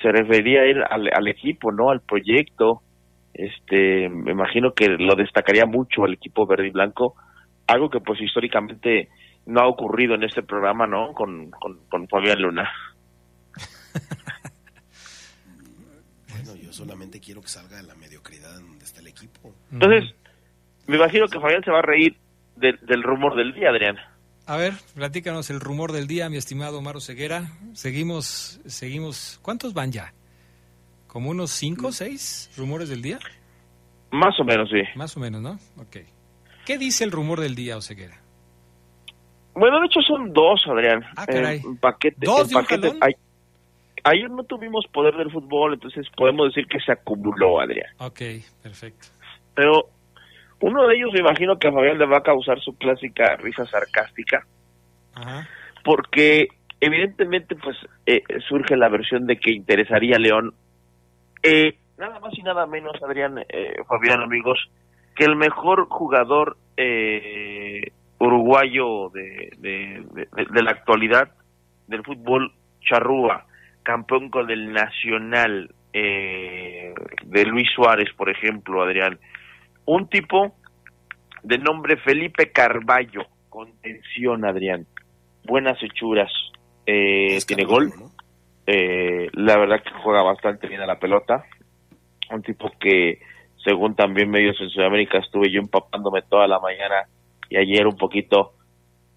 se refería él al, al equipo, ¿no? Al proyecto. Este, me imagino que lo destacaría mucho el equipo verde y blanco, algo que pues históricamente no ha ocurrido en este programa, ¿no? Con, con, con Fabián Luna. Bueno, yo solamente quiero que salga de la mediocridad en donde está el equipo. Entonces, me imagino que Fabián se va a reír del, del rumor del día, Adrián. A ver, platícanos el rumor del día, mi estimado Maro Ceguera. Seguimos, seguimos. ¿Cuántos van ya? ¿Como unos cinco, seis rumores del día? Más o menos, sí. Más o menos, ¿no? Ok. ¿Qué dice el rumor del día, Oseguera? Bueno, de hecho son dos, Adrián. Ah, caray. Paquete, ¿Dos de un paquete. jalón? Ayer no tuvimos poder del fútbol, entonces podemos decir que se acumuló, Adrián. Ok, perfecto. Pero uno de ellos me imagino que a Fabián le va a causar su clásica risa sarcástica, Ajá. porque evidentemente pues eh, surge la versión de que interesaría a León eh, nada más y nada menos, Adrián, eh, Fabián, amigos, que el mejor jugador eh, uruguayo de, de, de- de la actualidad del fútbol, Charrúa, campeón con el Nacional eh, de Luis Suárez, por ejemplo, Adrián. Un tipo de nombre Felipe Carballo, contención, Adrián. Buenas hechuras, eh, tiene gol. Eh, la verdad que juega bastante bien a la pelota. Un tipo que, según también medios en Sudamérica, estuve yo empapándome toda la mañana y ayer un poquito.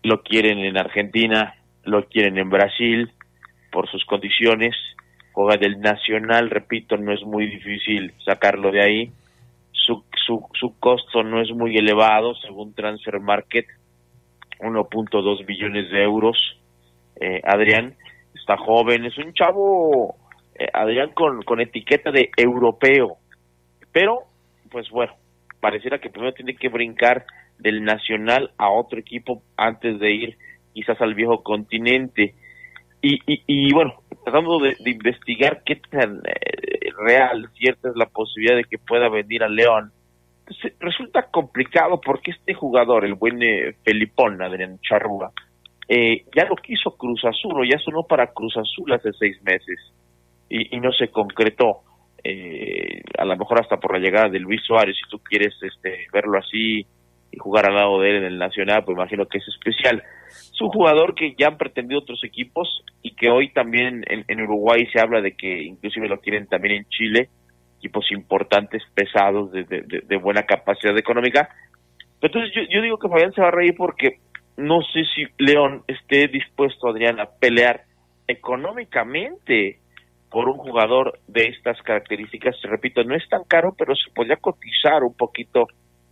Lo quieren en Argentina, lo quieren en Brasil por sus condiciones. Juega del Nacional, repito, no es muy difícil sacarlo de ahí. Su, su, su costo no es muy elevado, según Transfer Market, 1.2 billones de euros. Eh, Adrián está joven, es un chavo, eh, Adrián, con, con etiqueta de europeo. Pero, pues bueno, pareciera que primero tiene que brincar del Nacional a otro equipo antes de ir quizás al viejo continente. Y, y, bueno, tratando de, investigar qué tan eh, real, cierta es la posibilidad de que pueda venir a León, pues, eh, resulta complicado porque este jugador, el buen eh, Felipón, Adrián Charrúa, eh, ya lo quiso Cruz Azul, o ya sonó para Cruz Azul hace seis meses y, y no se concretó. Eh, a lo mejor hasta por la llegada de Luis Suárez, si tú quieres este, verlo así y jugar al lado de él en el Nacional, pues imagino que es especial. Es un jugador que ya han pretendido otros equipos y que hoy también en, Uruguay se habla de que inclusive lo quieren también en Chile, equipos importantes, pesados, de, buena capacidad económica. Entonces yo digo que Fabián se va a reír porque no sé si León esté dispuesto, Adrián, a pelear económicamente por un jugador de estas características. Repito, no es tan caro, pero se podría cotizar un poquito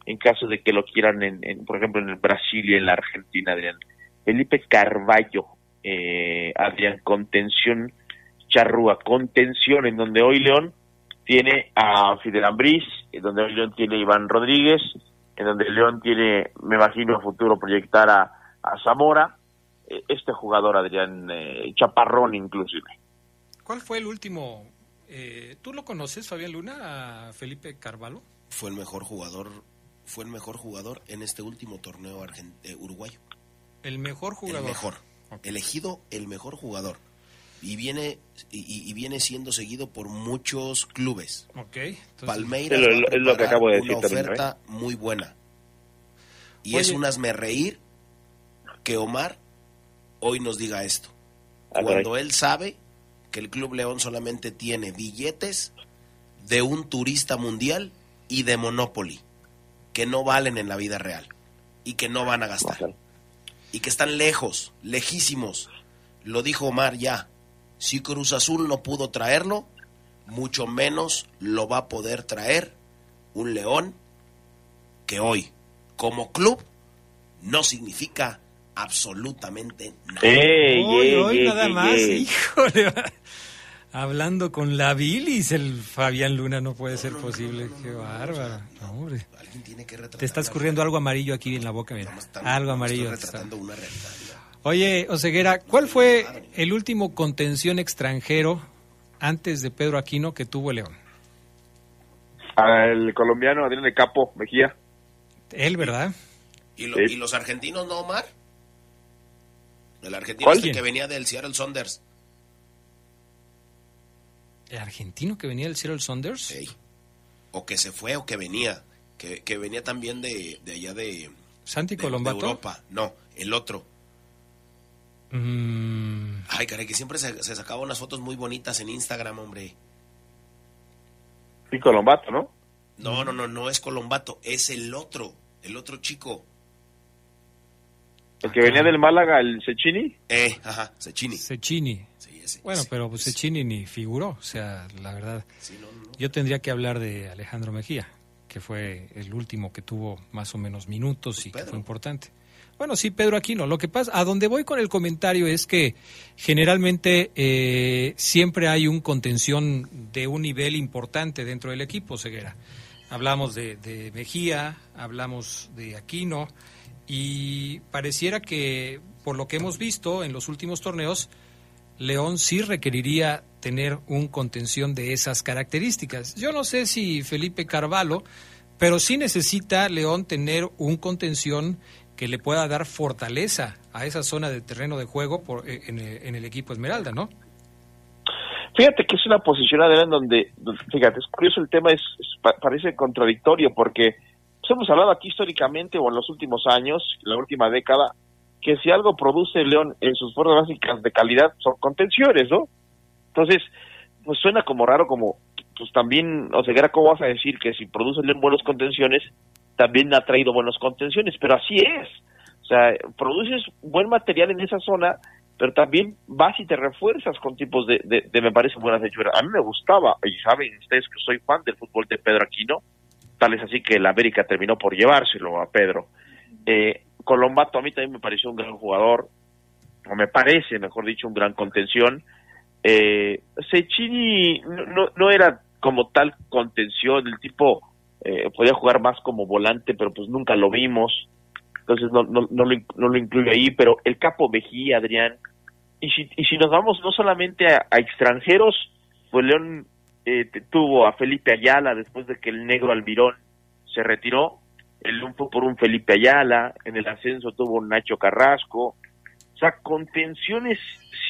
en caso de que lo quieran, en, por ejemplo, en el Brasil y en la Argentina, Adrián. Felipe Carballo, eh, Adrián, contención charrúa, contención, en donde hoy León tiene a Fidel Ambriz, en donde hoy León tiene a Iván Rodríguez, en donde León tiene, me imagino, a futuro proyectar a, a Zamora, eh, este jugador, Adrián eh, Chaparrón, inclusive. ¿Cuál fue el último? eh, ¿Tú lo conoces, Fabián Luna, a Felipe Carvalho? Fue el mejor jugador, fue el mejor jugador en este último torneo argen- eh, uruguayo. El mejor jugador. El mejor. elegido el mejor jugador. Y viene, y, y viene siendo seguido por muchos clubes. Ok. entonces- Palmeiras Es lo- que acabo de una decir también, ¿eh? oferta muy buena. Y Oye. es un hazme reír que Omar hoy nos diga esto. Ah, Cuando caray. él sabe que el Club León solamente tiene billetes de un turista mundial y de Monopoly, que no valen en la vida real y que no van a gastar. Y que están lejos, lejísimos. Lo dijo Omar ya. Si Cruz Azul no pudo traerlo, mucho menos lo va a poder traer un León que hoy, como club, no significa absolutamente nada. Ey, Hoy, ey, hoy ey, nada ey, más, ey. híjole. Hablando con la bilis, el Fabián Luna no puede ser posible. Qué bárbaro. No, hombre. Alguien tiene que retratar Te está escurriendo algo amarillo aquí en la boca, mira. Algo no amarillo. Estoy te está- retratando una realidad. Oye, Oseguera, ¿cuál fue el último contención extranjero antes de Pedro Aquino que tuvo León? Al colombiano Adrián de Capo Mejía. Él, ¿verdad? ¿Y, lo- Sí. y los argentinos no, Omar? El argentino este que venía del Seattle Saunders. ¿El argentino que venía del Cyril Saunders? Ey. O que se fue o que venía. Que, que venía también de, de allá de, ¿Santi de- de Colombato? Europa. No, el otro. Mm, Ay, caray, que siempre se, se sacaba unas fotos muy bonitas en Instagram, hombre. Y Colombato, ¿no? No, no, no, no es Colombato, es el otro, el otro chico. El que venía del Málaga, el Cecchini. Eh, ajá, Cecchini. Cecchini. Sí, ese, Bueno, ese. pero pues Cecchini ni figuró. O sea, la verdad. Sí, no, no. Yo tendría que hablar de Alejandro Mejía, que fue el último que tuvo más o menos minutos y que fue importante. Bueno, sí, Pedro Aquino. Lo que pasa, a donde voy con el comentario es que generalmente eh, siempre hay un contención de un nivel importante dentro del equipo, Ceguera. Hablamos de, de Mejía, hablamos de Aquino y pareciera que, por lo que hemos visto en los últimos torneos, León sí requeriría tener un contención de esas características. Yo no sé si Felipe Carvalho, pero sí necesita León tener un contención que le pueda dar fortaleza a esa zona de terreno de juego por, eh, en, el- en el equipo Esmeralda, ¿no? Fíjate que es una posición Adrián donde, fíjate, es curioso el tema, es, es- pa- parece contradictorio porque hemos hablado aquí históricamente o en los últimos años, la última década, que si algo produce León en sus fuerzas básicas de calidad son contenciones, ¿no? Entonces, pues suena como raro, como, pues también, o sea, ¿cómo vas a decir que si produce León buenas contenciones, también ha traído buenas contenciones? Pero así es. O sea, produces buen material en esa zona, pero también vas y te refuerzas con tipos de, de, de, me parece, buenas hechuras. A mí me gustaba, y saben ustedes que soy fan del fútbol de Pedro Aquino, tal es así que el América terminó por llevárselo a Pedro. Eh, Colombato a mí también me pareció un gran jugador, o me parece, mejor dicho, un gran contención. Eh, no, no, era como tal contención, el tipo eh, podía jugar más como volante, pero pues nunca lo vimos, entonces no, no, no, lo, no lo incluye ahí, pero el capo Mejía, Adrián, y si, y si nos vamos no solamente a, a extranjeros, pues León eh, tuvo a Felipe Ayala después de que el negro Almirón se retiró, el fue por un Felipe Ayala, en el ascenso tuvo un Nacho Carrasco, o sea, contenciones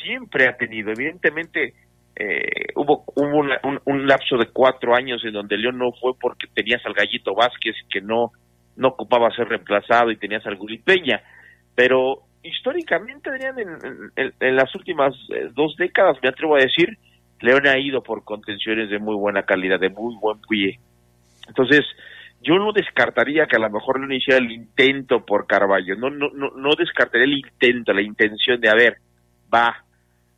siempre ha tenido. Evidentemente, eh, hubo, hubo un, lapso de cuatro años en donde León no fue porque tenías al Gallito Vázquez que no, no ocupaba ser reemplazado y tenías al Gulit Peña. Pero históricamente, Adrián, en las últimas eh, dos décadas, me atrevo a decir, León ha ido por contenciones de muy buena calidad, de muy buen pie. Entonces, yo no descartaría que a lo mejor León hiciera el intento por Carballo, no, no, no, descartaría el intento, la intención de, a ver, va,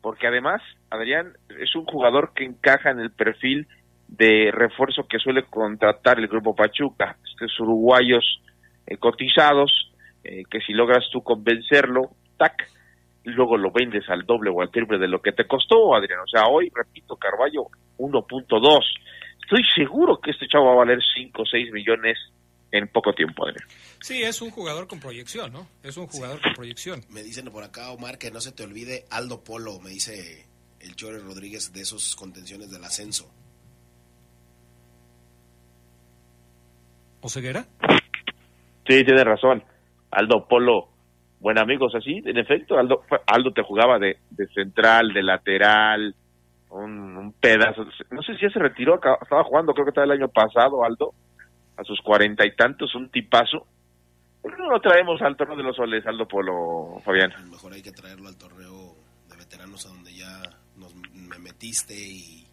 porque además, Adrián es un jugador que encaja en el perfil de refuerzo que suele contratar el grupo Pachuca, estos uruguayos eh, cotizados, eh, que si logras tú convencerlo, tac, luego lo vendes al doble o al triple de lo que te costó, Adrián. O sea, hoy, repito, Carballo 1.2. Estoy seguro que este chavo va a valer 5 o 6 millones en poco tiempo, Adrián. Sí, es un jugador con proyección, ¿no? Es un jugador con proyección. Me dicen por acá, Omar, que no se te olvide Aldo Polo, me dice el Chore Rodríguez de esos contenciones del ascenso. ¿O Ceguera? Sí, tiene razón. Aldo Polo buen amigos así, en efecto, Aldo, Aldo te jugaba de, de central, de lateral, un, un pedazo, no sé si ya se retiró, estaba jugando, creo que estaba el año pasado, Aldo, a sus cuarenta y tantos, un tipazo. ¿Por qué no lo traemos al torneo de los soles, Aldo Polo, Fabián? Mejor hay que traerlo al torneo de veteranos a donde ya nos, me metiste y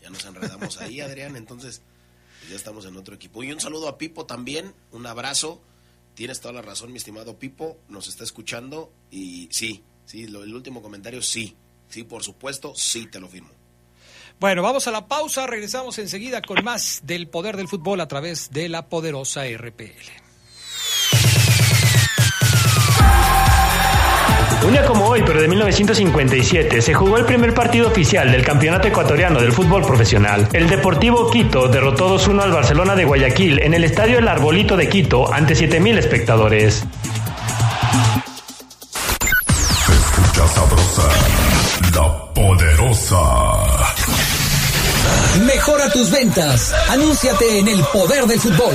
ya nos enredamos ahí, Adrián. Entonces, pues ya estamos en otro equipo. Y un saludo a Pipo también, un abrazo. Tienes toda la razón, mi estimado Pipo, nos está escuchando y sí, sí, el último comentario, sí, sí, por supuesto, sí, te lo firmo. Bueno, vamos a la pausa, regresamos enseguida con más del poder del fútbol a través de la poderosa RPL. Un día como hoy, pero de 1957, se jugó el primer partido oficial del Campeonato Ecuatoriano del Fútbol Profesional. El Deportivo Quito derrotó 2-1 al Barcelona de Guayaquil en el Estadio El Arbolito de Quito ante 7.000 espectadores. Escucha sabrosa, la poderosa. Mejora tus ventas. Anúnciate en el poder del fútbol.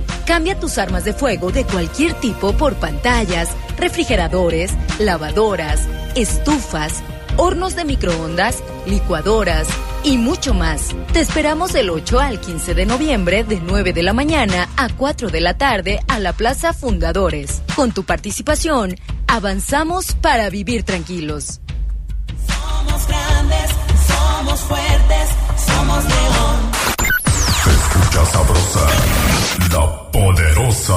Cambia tus armas de fuego de cualquier tipo por pantallas, refrigeradores, lavadoras, estufas, hornos de microondas, licuadoras y mucho más. Te esperamos del 8 al 15 de noviembre de 9 de la mañana a 4 de la tarde a la Plaza Fundadores. Con tu participación, avanzamos para vivir tranquilos. Somos grandes, somos fuertes, somos león. Escucha sabrosa, la poderosa.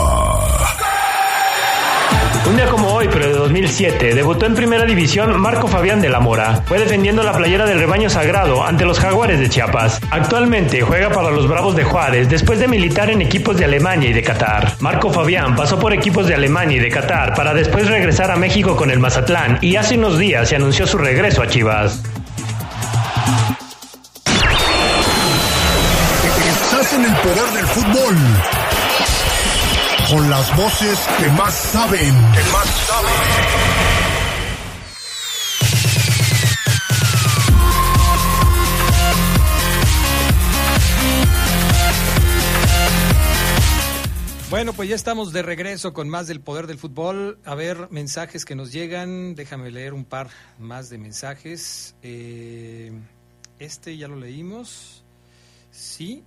Un día como hoy, pero de 2007, debutó en Primera División Marco Fabián de la Mora. Fue defendiendo la playera del rebaño sagrado ante los Jaguares de Chiapas. Actualmente juega para los Bravos de Juárez después de militar en equipos de Alemania y de Qatar. Marco Fabián pasó por equipos de Alemania y de Qatar para después regresar a México con el Mazatlán y hace unos días se anunció su regreso a Chivas. El poder del fútbol. Con las voces que más saben. Que más saben. Bueno, pues ya estamos de regreso con más del poder del fútbol. A ver, mensajes que nos llegan. Déjame leer un par más de mensajes. Eh, este ya lo leímos. Sí.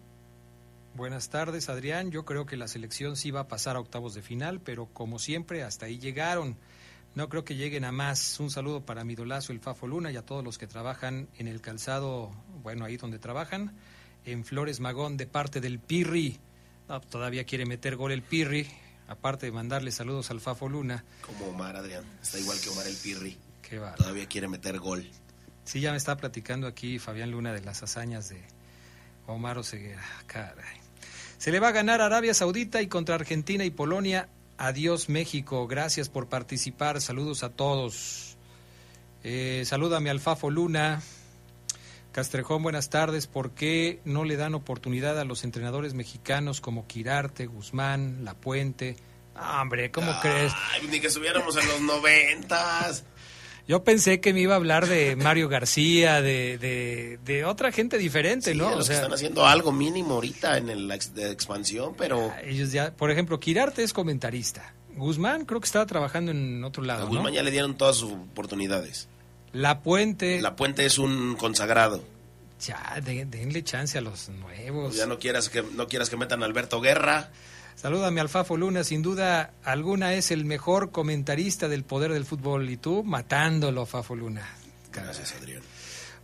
Buenas tardes, Adrián. Yo creo que la selección sí va a pasar a octavos de final, pero como siempre, hasta ahí llegaron. No creo que lleguen a más. Un saludo para mi idolazo, el Fafo Luna, y a todos los que trabajan en el calzado, bueno, ahí donde trabajan, en Flores Magón, de parte del Pirri. No, todavía quiere meter gol el Pirri, aparte de mandarle saludos al Fafo Luna. Como Omar, Adrián. Está igual que Omar el Pirri. Qué bárbaro. Todavía quiere meter gol. Sí, ya me está platicando aquí Fabián Luna de las hazañas de Omar Oseguera. Caray. Se le va a ganar Arabia Saudita y contra Argentina y Polonia. Adiós México. Gracias por participar. Saludos a todos. Eh, salúdame al Fafo Luna. Castrejón, buenas tardes. ¿Por qué no le dan oportunidad a los entrenadores mexicanos como Quirarte, Guzmán, La Puente? Ah, hombre, ¿cómo crees? Ay, ni que estuviéramos en los noventas. Yo pensé que me iba a hablar de Mario García, de, de, de otra gente diferente, Sí, ¿no? de O los que sea, están haciendo algo mínimo ahorita en el ex- de expansión, pero ellos ya, por ejemplo, Quirarte es comentarista. Guzmán creo que estaba trabajando en otro a lado, ¿no? Guzmán ya le dieron todas sus oportunidades. La Puente, La Puente es un consagrado. ya, de- denle chance a los nuevos. Ya no quieras que no quieras que metan a Alberto Guerra. Salúdame al Fafo Luna, sin duda alguna es el mejor comentarista del poder del fútbol y tú matándolo, Fafo Luna. Gracias, Adrián.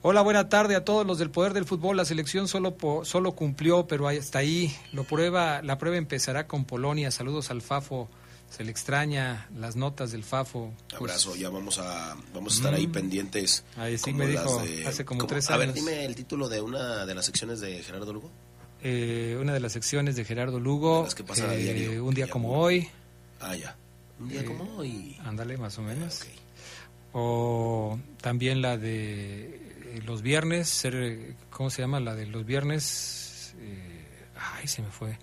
Hola, buena tarde a todos los del poder del fútbol. La selección solo po- solo cumplió, pero hasta ahí. Lo prueba, la prueba empezará con Polonia. Saludos al Fafo. Se le extraña las notas del Fafo. Pues, Abrazo, ya vamos a vamos a estar ahí Mm. pendientes. Ahí sí como me dijo de- hace como ¿cómo? tres A ver, años. dime el título de una de las secciones de Gerardo Lugo. Eh, una de las secciones de Gerardo Lugo. que eh, diario, un día como hoy. Ah, ya. Un día Eh, como hoy. Ándale, más o menos. O también la de eh, los viernes, ser, ¿cómo se llama? La de los viernes. eh, ay, se me fue.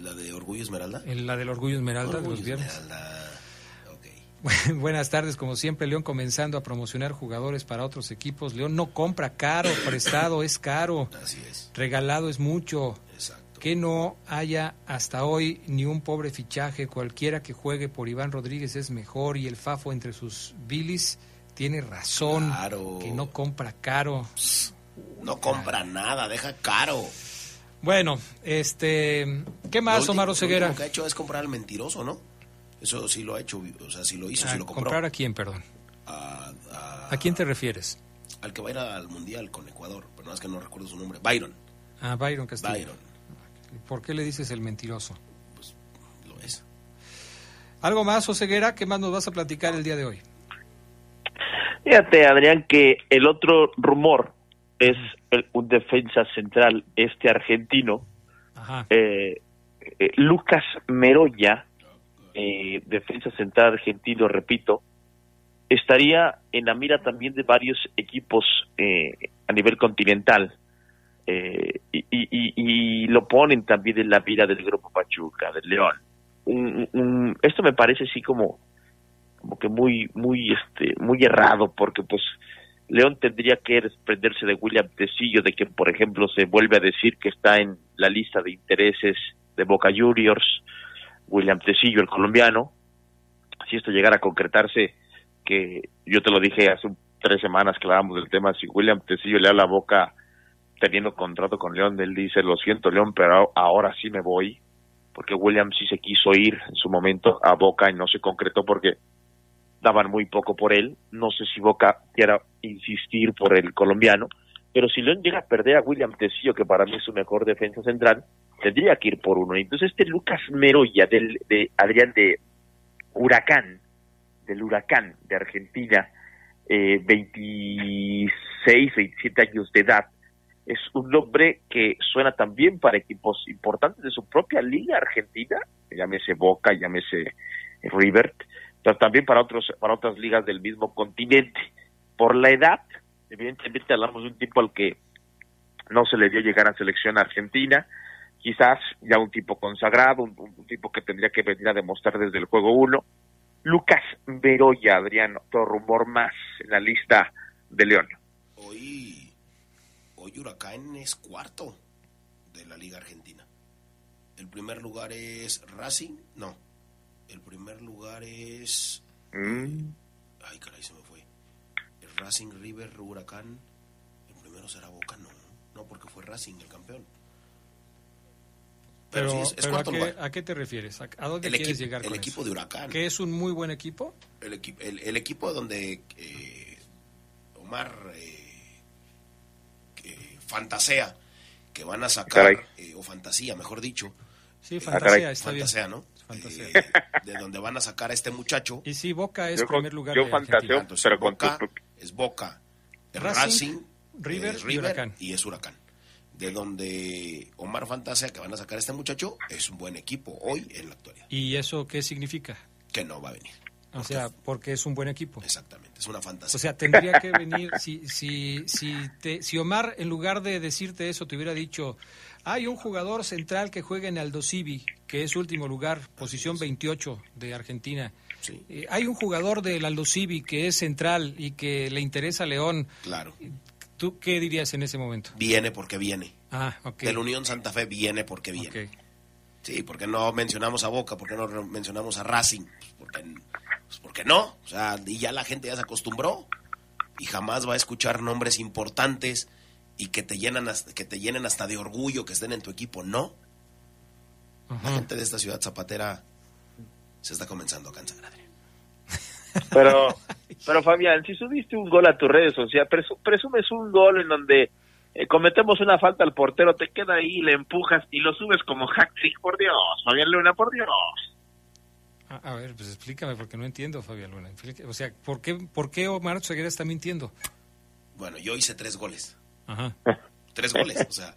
La- de Orgullo Esmeralda. La del Orgullo Esmeralda de Orgullo los viernes. Esmeralda. Buenas tardes, como siempre, León comenzando a promocionar jugadores para otros equipos. León no compra caro, prestado es caro. Así es. Regalado es mucho. Que no haya hasta hoy ni un pobre fichaje. Cualquiera que juegue por Iván Rodríguez es mejor y el Fafo entre sus bilis tiene razón. Claro. Que no compra caro. No compra nada, deja caro. Bueno, este, ¿qué más, Lo Omar lo Oseguera? último que ha hecho es comprar al mentiroso, ¿no? Eso sí lo ha hecho, o sea, sí lo hizo, sí ¿A lo compró. ¿Comprar a quién, perdón? A- a- ¿A quién te refieres? al que va a ir al mundial con Ecuador, pero no es que no recuerdo su nombre. Byron. A Byron Castillo. Byron. ¿Por qué le dices el mentiroso? Lo es. ¿Algo más, Oseguera? ¿Qué más nos vas a platicar el día de hoy? Fíjate, Adrián, que el otro rumor es el- un defensa central este argentino, Ajá. eh, eh, Lucas Meroya, eh, defensa central argentino, repito, estaría en la mira también de varios equipos eh, a nivel continental. eh, y, lo ponen también en la mira del grupo Pachuca, del León. Un- un- esto me parece así como como que muy muy este muy errado porque pues León tendría que desprenderse de William Tecillo de que por ejemplo se vuelve a decir que está en la lista de intereses de Boca Juniors William Tecillo el colombiano si esto llegara a concretarse que yo te lo dije hace tres semanas que hablábamos del tema si William Tecillo le da la boca teniendo contrato con León él dice lo siento León pero ahora sí me voy porque William sí se quiso ir en su momento a Boca y no se concretó porque daban muy poco por él. No sé si Boca quiera insistir por el colombiano, pero si León llega a perder a William Tecillo, que para mí es su mejor defensa central, tendría que ir por uno. Entonces este Lucas Meroya, del, de Adrián de Huracán, del Huracán de Argentina, eh, 26, 27 años de edad, es un nombre que suena también para equipos importantes de su propia liga argentina, llámese Boca, llámese River, pero también para otros para otras ligas del mismo continente. Por la edad, evidentemente hablamos de un tipo al que no se le dio llegar a selección argentina, quizás ya un tipo consagrado, un, un tipo que tendría que venir a demostrar desde el juego uno. Lucas Beroya, Adrián, otro rumor más en la lista de León. Hoy, hoy Huracán es cuarto de la Liga Argentina. El primer lugar es Racing, no. El primer lugar es. Mm. Ay, caray, se me fue. El Racing, River, Huracán. El primero será Boca, no. No, porque fue Racing el campeón. Pero, Pero, sí, es, es pero ¿a, qué, lugar. ¿a qué te refieres? ¿A, a dónde El quieres equipo- llegar el con equipo eso? de Huracán. ¿Que es un muy buen equipo? El, equi- el, el equipo donde eh, Omar eh, que fantasea que van a sacar, eh, o fantasía, mejor dicho. Sí, eh, fantasea, está bien. fantasea, ¿no? Fantasea. Eh, de donde van a sacar a este muchacho. Y sí, Boca es Yo con- primer lugar yo de fantaseo. Entonces, pero con Boca tu- es Boca, es Racing, Racing, River es y Huracán. y es Huracán. De donde Omar fantasea que van a sacar a este muchacho, es un buen equipo hoy en la actualidad, ¿Y eso qué significa? que no va a venir. O sea, porque es un buen equipo. Exactamente, es una fantasía. O sea, tendría que venir, si, si, si, te, si Omar, en lugar de decirte eso, te hubiera dicho, hay un jugador central que juega en Aldo Civi, que es último lugar, posición 28 de Argentina. Sí. Eh, hay un jugador del Aldo Civi que es central y que le interesa a León. Claro. ¿Tú qué dirías en ese momento? Viene porque viene. Ah, ok. De la Unión Santa Fe viene porque viene. Ok. Sí, porque no mencionamos a Boca, porque no mencionamos a Racing, Pues porque, pues porque no, o sea, y ya la gente ya se acostumbró y jamás va a escuchar nombres importantes y que te llenan hasta- que te llenen hasta de orgullo que estén en tu equipo, no. La gente de esta ciudad zapatera se está comenzando a cansar. Pero, pero Fabián, si subiste un gol a tus redes sociales, presu- presumes un gol en donde eh, cometemos una falta al portero, te queda ahí, le empujas y lo subes como hack trick, por Dios, Fabián Luna, por Dios. A, a ver, pues explícame porque no entiendo, Fabián Luna. O sea, ¿por qué, por qué Omar Ceguera está mintiendo? Bueno, yo hice tres goles. Ajá. Tres goles. O sea,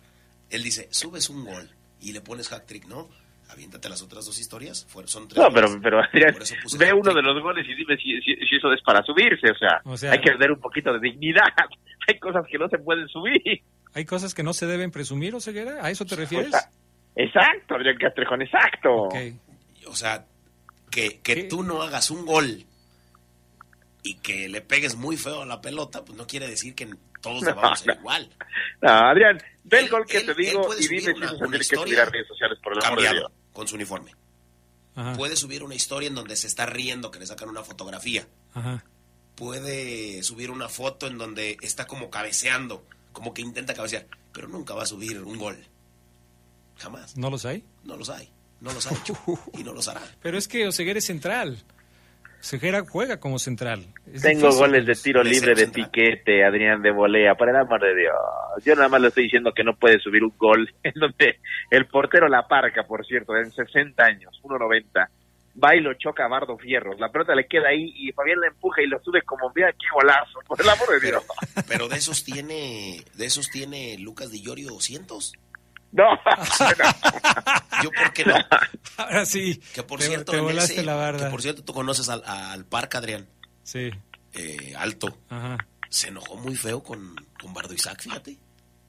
él dice, subes un gol y le pones hack trick, ¿no? Aviéntate las otras dos historias. Fueron, son tres No, pero, goles. pero Adrián, ve uno de los goles y dime si, si- si eso es para subirse. O sea, O sea- hay que tener un poquito de dignidad. Hay cosas que no se pueden subir. ¿Hay cosas que no se deben presumir, o Ceguera? ¿A eso te refieres? O sea, exacto, Adrián Castrejón, exacto. O sea, que, que tú no hagas un gol y que le pegues muy feo a la pelota, pues no quiere decir que todos le vamos a hacer igual. No, Adrián, ve el gol que él- te digo y dime si una- una historia subir a redes sociales, por el amor de Dios. Con su uniforme. Ajá. Puede subir una historia en donde se está riendo, que le sacan una fotografía. Ajá. Puede subir una foto en donde está como cabeceando, como que intenta cabecear, pero nunca va a subir un gol. Jamás. ¿No los hay? No los hay. No los ha hecho. y no los hará. Pero es que Oseguera es central. Oseguera juega como central. Es Tengo difícil. goles de tiro libre de piquete, Adrián de volea, por el amor de Dios. Yo nada más le estoy diciendo que no puede subir un gol en donde el portero la parca, por cierto, en 60 años, 1.90. Va y lo choca a Bardo Fierros. La pelota le queda ahí y Fabián la empuja y lo sube como, mira qué golazo, por el amor de Dios. Pero de esos tiene, de esos tiene Lucas Di Llorio 200. No. Yo por qué no. Ahora sí. Que por te- cierto, te en volaste ese- la barda. que por cierto tú conoces al, al Parca, Adrián. Sí. Eh, alto. Ajá. Se enojó muy feo con, con Bardo Isaac, fíjate.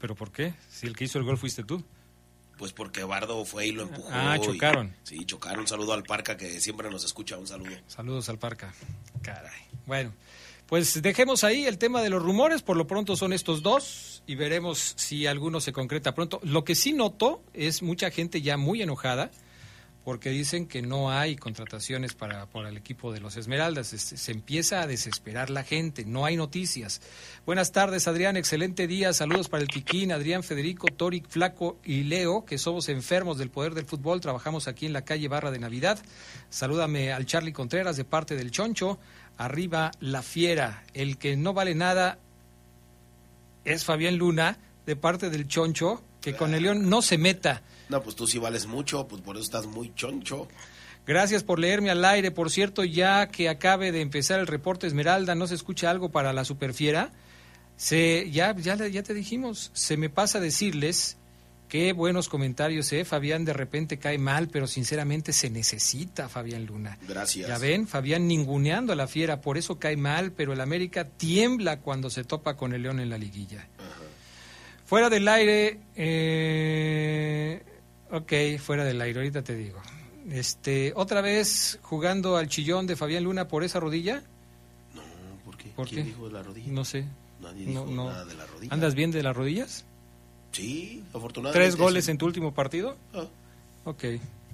¿Pero por qué? Si el que hizo el gol fuiste tú. Pues porque Bardo fue y lo empujó. Ah, y- chocaron. sí, chocaron. Un saludo al Parca que siempre nos escucha. Un saludo. Saludos al Parca. Caray. Bueno, pues dejemos ahí el tema de los rumores. Por lo pronto son estos dos y veremos si alguno se concreta pronto. Lo que sí noto es mucha gente ya muy enojada porque dicen que no hay contrataciones para, para el equipo de los Esmeraldas. Es- se empieza a desesperar la gente, no hay noticias. Buenas tardes, Adrián, excelente día. Saludos para el Tiquín, Adrián, Federico, Toric, Flaco y Leo, que somos enfermos del poder del fútbol. Trabajamos aquí en la calle Barra de Navidad. Salúdame al Charlie Contreras de parte del Choncho. Arriba la fiera. El que no vale nada es Fabián Luna de parte del Choncho, que con el León no se meta. No, pues tú sí vales mucho, pues por eso estás muy choncho. Gracias por leerme al aire. Por cierto, ya que acabe de empezar el reporte Esmeralda, ¿no se escucha algo para la superfiera? Se, ya, ya, ya te dijimos, se me pasa decirles qué buenos comentarios, ¿eh? Fabián de repente cae mal, pero sinceramente se necesita Fabián Luna. Gracias. Ya ven, Fabián ninguneando a la fiera, por eso cae mal, pero el América tiembla cuando se topa con el León en la liguilla. Fuera del aire, eh, ok, fuera del aire, ahorita te digo. Este, otra vez jugando al chillón de Fabián Luna por esa rodilla. ¿Por qué? ¿Por ¿Quién qué? dijo de la rodilla? No sé. Nadie No, dijo no. nada de la rodilla. ¿Andas bien de las rodillas? Sí, afortunadamente. ¿Tres goles sí. en tu último partido? Ah. Ok,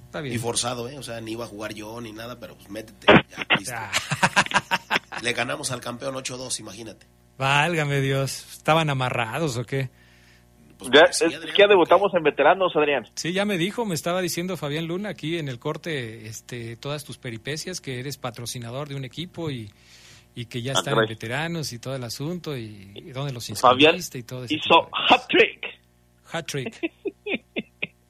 está bien. Y forzado, ¿eh? O sea, ni iba a jugar yo ni nada, pero pues métete. Ya, listo. Ah. Le ganamos al campeón 8-2, imagínate. Válgame Dios, ¿estaban amarrados o qué? Ya, es que ya debutamos en veteranos, Adrián. Sí, ya me dijo, me estaba diciendo Fabián Luna aquí en el corte este, todas tus peripecias, que eres patrocinador de un equipo y, y que ya Ah, están en veteranos y todo el asunto y, y dónde los Fabián inscribiste y todo ese hizo hat-trick. Hat-trick.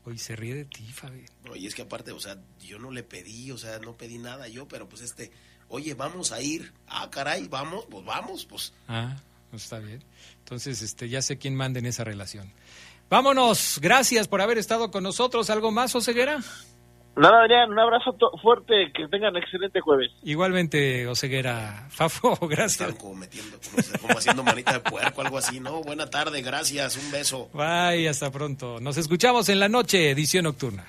Hoy se ríe de ti, Fabián. No, y es que aparte, o sea, yo no le pedí, o sea, no pedí nada yo, pero pues este, oye, vamos a ir. Ah, caray, vamos, pues vamos, pues. Ah, pues está bien. Entonces, este, ya sé quién manda en esa relación. Vámonos, gracias por haber estado con nosotros. ¿Algo más, Oseguera? Nada, Adrián, un abrazo to- fuerte, que tengan excelente jueves. Igualmente, Oseguera. Fafo, gracias. Están como metiendo, como, como haciendo manita de puerco, algo así, ¿no? Buena tarde, gracias, un beso. Bye, hasta pronto. Nos escuchamos en la noche, edición nocturna.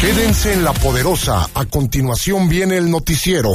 Quédense en la poderosa. A continuación viene el noticiero.